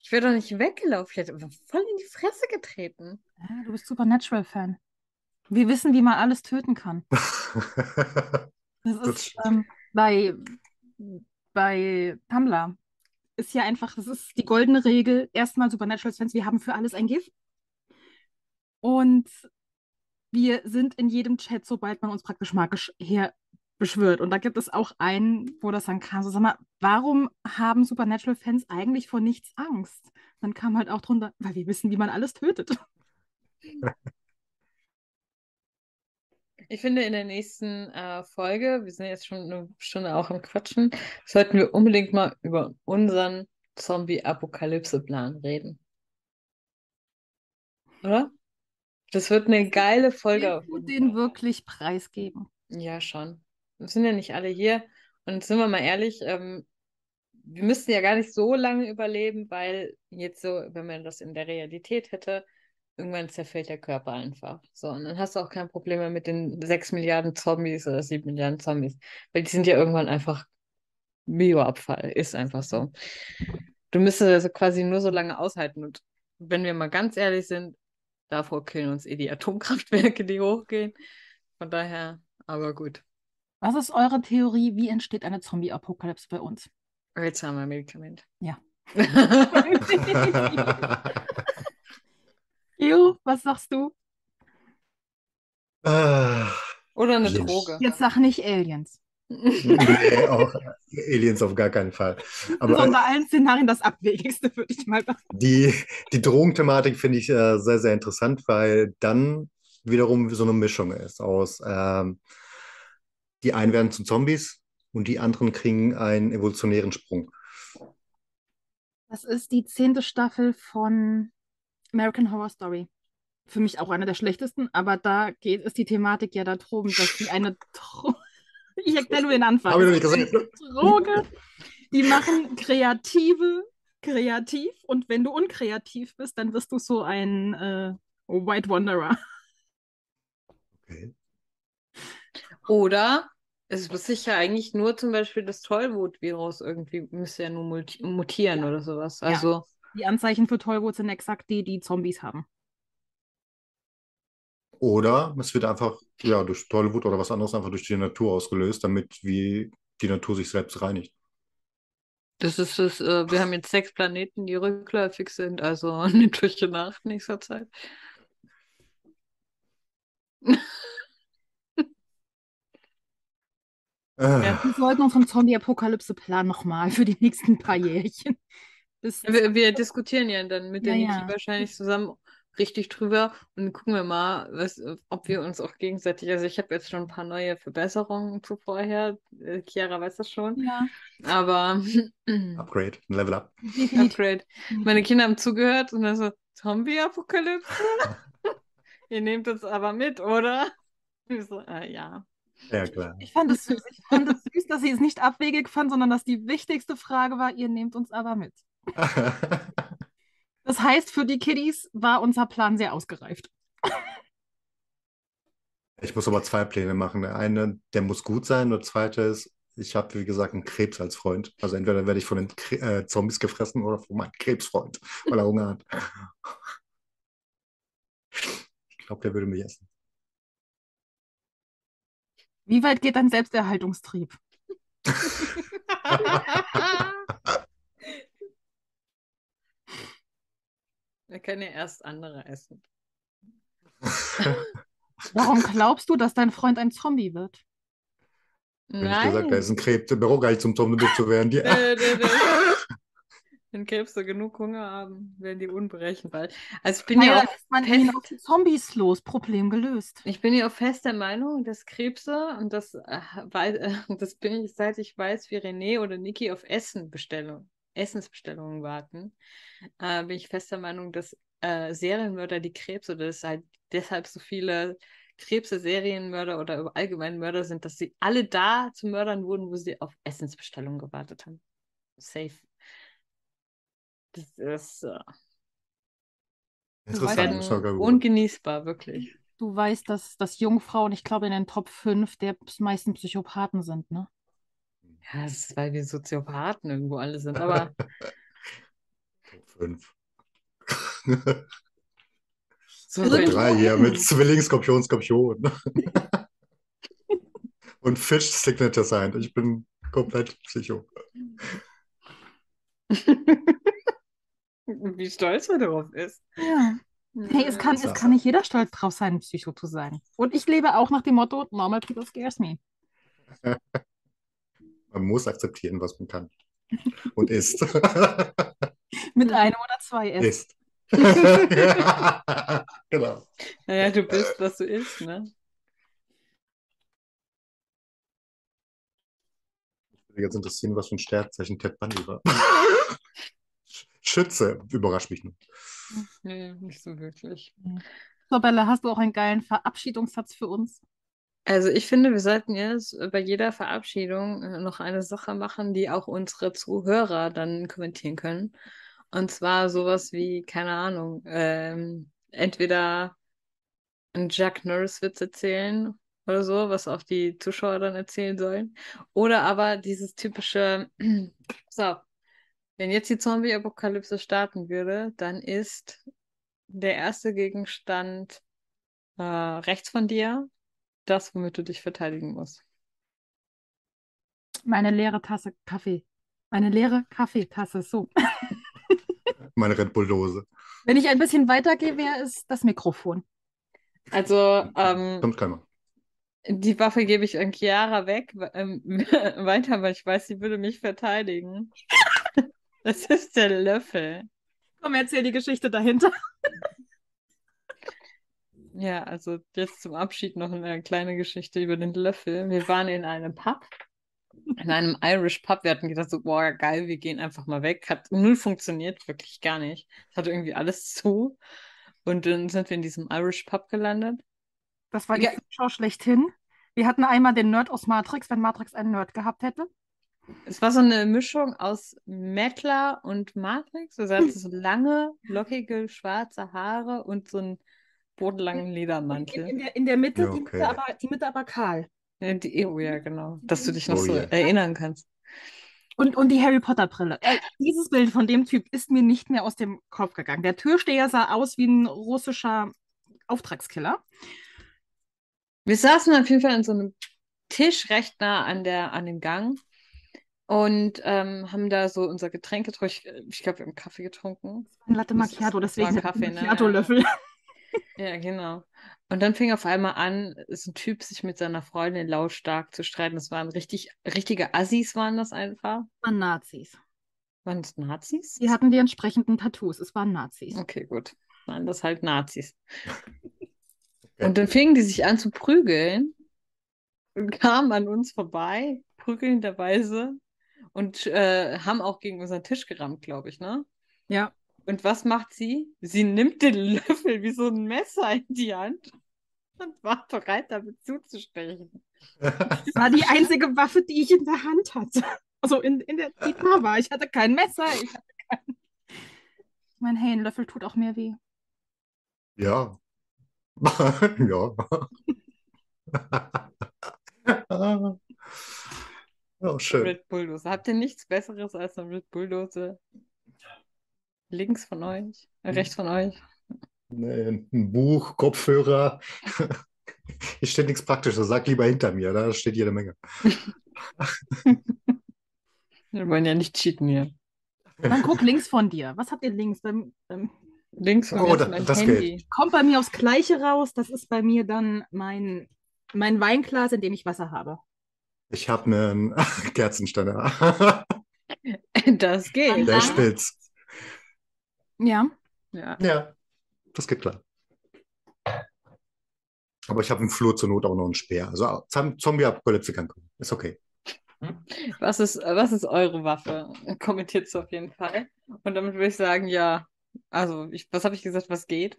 Ich wäre doch nicht weggelaufen, ich hätte einfach voll in die Fresse getreten. Ja, du bist Supernatural-Fan. Wir wissen, wie man alles töten kann. Das Das ist ähm, bei, bei Tumblr ist ja einfach, das ist die goldene Regel. Erstmal Supernatural-Fans, wir haben für alles ein Gift. Und wir sind in jedem Chat, sobald man uns praktisch magisch her beschwört. Und da gibt es auch einen, wo das dann kam, so sag mal, warum haben Supernatural-Fans eigentlich vor nichts Angst? Dann kam halt auch drunter, weil wir wissen, wie man alles tötet. Ich finde, in der nächsten äh, Folge, wir sind jetzt schon eine Stunde auch am Quatschen, sollten wir unbedingt mal über unseren Zombie-Apokalypse-Plan reden. Oder? Das wird eine geile Folge. jeden den wirklich preisgeben? Ja, schon. Wir sind ja nicht alle hier. Und sind wir mal ehrlich, ähm, wir müssten ja gar nicht so lange überleben, weil jetzt so, wenn man das in der Realität hätte, irgendwann zerfällt der Körper einfach. So, und dann hast du auch kein Problem mehr mit den 6 Milliarden Zombies oder 7 Milliarden Zombies. Weil die sind ja irgendwann einfach Bioabfall. Ist einfach so. Du müsstest also quasi nur so lange aushalten. Und wenn wir mal ganz ehrlich sind, davor killen uns eh die Atomkraftwerke, die hochgehen. Von daher, aber gut. Was ist eure Theorie? Wie entsteht eine Zombie-Apokalypse bei uns? Jetzt haben wir ein Medikament. Ja. Jo, was sagst du? Ah, Oder eine Aliens. Droge. Jetzt sag nicht Aliens. nee, auch Aliens auf gar keinen Fall. Das ist Aber unter allen Szenarien das Abwegigste, würde ich mal sagen. die, die Drogenthematik finde ich äh, sehr, sehr interessant, weil dann wiederum so eine Mischung ist aus, ähm, die einen werden zu Zombies und die anderen kriegen einen evolutionären Sprung. Das ist die zehnte Staffel von American Horror Story. Für mich auch eine der schlechtesten, aber da geht ist die Thematik ja darum, dass die eine Dro ich erkläre nur den Anfang. Hab ich noch nicht Es ist gesagt. eine Droge. Die machen Kreative kreativ und wenn du unkreativ bist, dann wirst du so ein äh, White Wanderer. Okay. Oder es muss sich ja eigentlich nur zum Beispiel das Tollwut-Virus irgendwie, müsste ja nur multi mutieren Ja. oder sowas. Ja. Die Anzeichen für Tollwut sind exakt die, die Zombies haben. Oder es wird einfach ja, durch Tollwut oder was anderes einfach durch die Natur ausgelöst, damit wie die Natur sich selbst reinigt. Das ist es, äh, wir haben jetzt sechs Planeten, die rückläufig sind, also eine durch Nacht nächster Zeit. Ja, wir sollten unseren Zombie-Apokalypse-Plan nochmal für die nächsten paar Jährchen. Das wir, wir diskutieren ja dann mit der Ja, Niki ja. wahrscheinlich zusammen richtig drüber und gucken wir mal, was, ob wir uns auch gegenseitig, also ich habe jetzt schon ein paar neue Verbesserungen zu vorher, äh, Chiara weiß das schon, Ja, aber Upgrade, ein Level up. Upgrade. Meine Kinder haben zugehört und dann so, Zombie-Apokalypse? Ihr nehmt uns aber mit, oder? Ich so, äh, ja. Ja, klar. Ich fand es süß. Ich fand es süß, dass sie es nicht abwegig fand, sondern dass die wichtigste Frage war, ihr nehmt uns aber mit. Das heißt, für die Kiddies war unser Plan sehr ausgereift. Ich muss aber zwei Pläne machen. Der eine, der muss gut sein. Und der zweite ist, ich habe, wie gesagt, einen Krebs als Freund. Also entweder werde ich von den Kre äh, Zombies gefressen oder von meinem Krebsfreund, weil er Hunger hat. Ich glaube, der würde mich essen. Wie weit geht dein Selbsterhaltungstrieb? Er kann ja erst andere essen. Warum glaubst du, dass dein Freund ein Zombie wird? Wenn ich gesagt, er Nein. ist ein Krebs, der braucht gar nicht zum Zombie zu werden. Die, Dö, dö, dö. Wenn Krebse genug Hunger haben, werden die unberechenbar. Also ich bin ja Naja, auch dann ist man fest, auf die Zombies los, Problem gelöst. ich bin ja auch fest der Meinung, dass Krebse, und das, äh, wei- äh, das bin ich, seit ich weiß, wie René oder Niki auf Essenbestellung, Essensbestellungen warten, äh, bin ich fest der Meinung, dass äh, Serienmörder, die Krebs oder dass halt deshalb so viele Krebse, Serienmörder oder allgemein Mörder sind, dass sie alle da zu Mördern wurden, wo sie auf Essensbestellungen gewartet haben. Safe. Das ist äh, Interessant, ungenießbar, wirklich. Du weißt, dass, dass Jungfrauen, ich glaube, in den Top 5 der meisten Psychopathen sind, ne? Ja, das ist, weil wir Soziopathen irgendwo alle sind, aber Top fünf. so Also wenn- Drei hier mit Zwilling, Skorpion, Skorpion. Und Fish Signature Sign. Ich bin komplett Psycho. wie stolz er darauf ist. Ja. Hey, es kann, es kann nicht jeder stolz drauf sein, ein Psycho zu sein. Und ich lebe auch nach dem Motto, normal people scares me. Man muss akzeptieren, was man kann. Und ist. Mit einem oder zwei S. ist. genau. Naja, du bist, was du isst, ne? Jetzt interessieren, was für ein Sternzeichen Ted Bundy war. Schütze, überrascht mich nur. Nee, nicht so wirklich. So, Bella, hast du auch einen geilen Verabschiedungssatz für uns? Also ich finde, wir sollten jetzt bei jeder Verabschiedung äh, noch eine Sache machen, die auch unsere Zuhörer dann kommentieren können. Und zwar sowas wie, keine Ahnung, ähm, entweder einen Jack Norris-Witz erzählen oder so, was auch die Zuschauer dann erzählen sollen. Oder aber dieses typische, auf, wenn jetzt die Zombie-Apokalypse starten würde, dann ist der erste Gegenstand äh, rechts von dir das, womit du dich verteidigen musst. Meine leere Tasse Kaffee. Meine leere Kaffeetasse, so. Meine Red Bull-Dose. Wenn ich ein bisschen weitergehe, wäre es das Mikrofon. Also, ähm, Kommt keiner. die Waffe gebe ich an Chiara weg, we- ähm, weiter, weil ich weiß, sie würde mich verteidigen. Das ist der Löffel. Komm, erzähl die Geschichte dahinter. Ja, also jetzt zum Abschied noch eine kleine Geschichte über den Löffel. Wir waren in einem Pub, in einem Irish Pub. Wir hatten gedacht, so, boah, geil, wir gehen einfach mal weg. Hat null funktioniert, wirklich gar nicht. Es hatte irgendwie alles zu. Und dann sind wir in diesem Irish Pub gelandet. Das war die Ja. Show schlechthin. Wir hatten einmal den Nerd aus Matrix, wenn Matrix einen Nerd gehabt hätte. Es war so eine Mischung aus Mettler und Matrix. Also er hatte so lange, lockige, schwarze Haare und so einen bodenlangen In, Ledermantel. in, der, in der Mitte, Ja, die, okay. Mitte aber, die Mitte aber kahl. Ja, die, oh ja, genau. Dass du dich noch Oh so ja. erinnern kannst. Und, und die Harry Potter Brille. Äh, dieses Bild von dem Typ ist mir nicht mehr aus dem Kopf gegangen. Der Türsteher sah aus wie ein russischer Auftragskiller. Wir saßen auf jeden Fall an so einem Tisch recht nah an der, an dem Gang. und ähm, haben da so unser Getränk getrunken. Ich, ich glaube, wir haben Kaffee getrunken. Ein Latte Macchiato, das deswegen mit Kaffee, ne? Ja, genau. Und dann fing auf einmal an, ist ein Typ sich mit seiner Freundin lautstark zu streiten. Das waren richtig, richtige Assis, waren das einfach. waren Nazis. Waren das Nazis? Die hatten die entsprechenden Tattoos. Es waren Nazis. Okay, gut. Waren das halt Nazis. Und dann fingen die sich an zu prügeln und kamen an uns vorbei, prügelnderweise, und äh, haben auch gegen unseren Tisch gerammt, glaube ich, ne? Ja. Und was macht sie? Sie nimmt den Löffel wie so ein Messer in die Hand und war bereit, damit zuzustechen. Das war die einzige Waffe, die ich in der Hand hatte. Also in, in der, die da war. Ich hatte kein Messer. Ich hatte kein... Ich meine, hey, ein Löffel tut auch mehr weh. Ja. Ja. Oh, schön. Red Bulldose. Habt ihr nichts Besseres als eine Red Bulldose? Links von euch? Äh, Hm. rechts von euch? Nee, ein Buch, Kopfhörer. Hier steht nichts Praktisches. Sag lieber hinter mir, da steht jede Menge. Wir wollen ja nicht cheaten hier. Dann guck links von dir. Was habt ihr links? Beim, beim, Links von Oh, mir das Handy. kommt bei mir aufs Gleiche raus. Das ist bei mir dann mein, mein Weinglas, in dem ich Wasser habe. Ich habe einen Kerzenständer. Das geht. Der spitz. Ja. Ja. Ja, das geht klar. Aber ich habe im Flur zur Not auch noch einen Speer. Also Zom- Zombie-Apokalypse kann kommen. Ist okay. Was ist, was ist eure Waffe? Kommentiert es auf jeden Fall. Und damit würde ich sagen, ja, also, ich, was habe ich gesagt, was geht?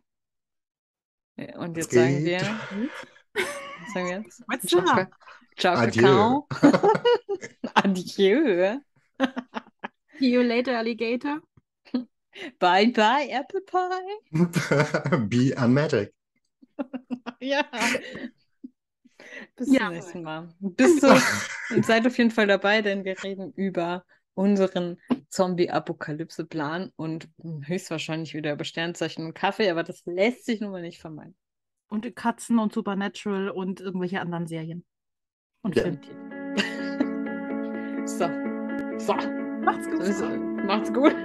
Und jetzt sagen wir, was sagen wir jetzt? What's Ciao, up? Ciao, Adieu. Kakao. Adieu. See you later, Alligator. Bye, bye, Apple Pie. Be unmagic. Ja. Bis Ja. zum nächsten Mal. Bis zu, und seid auf jeden Fall dabei, denn wir reden über unseren Zombie-Apokalypse-Plan und höchstwahrscheinlich wieder über Sternzeichen und Kaffee, aber das lässt sich nun mal nicht vermeiden. Und Katzen und Supernatural und irgendwelche anderen Serien. Und Ja. Filmtitel. So. So. Macht's gut. So, Macht's gut.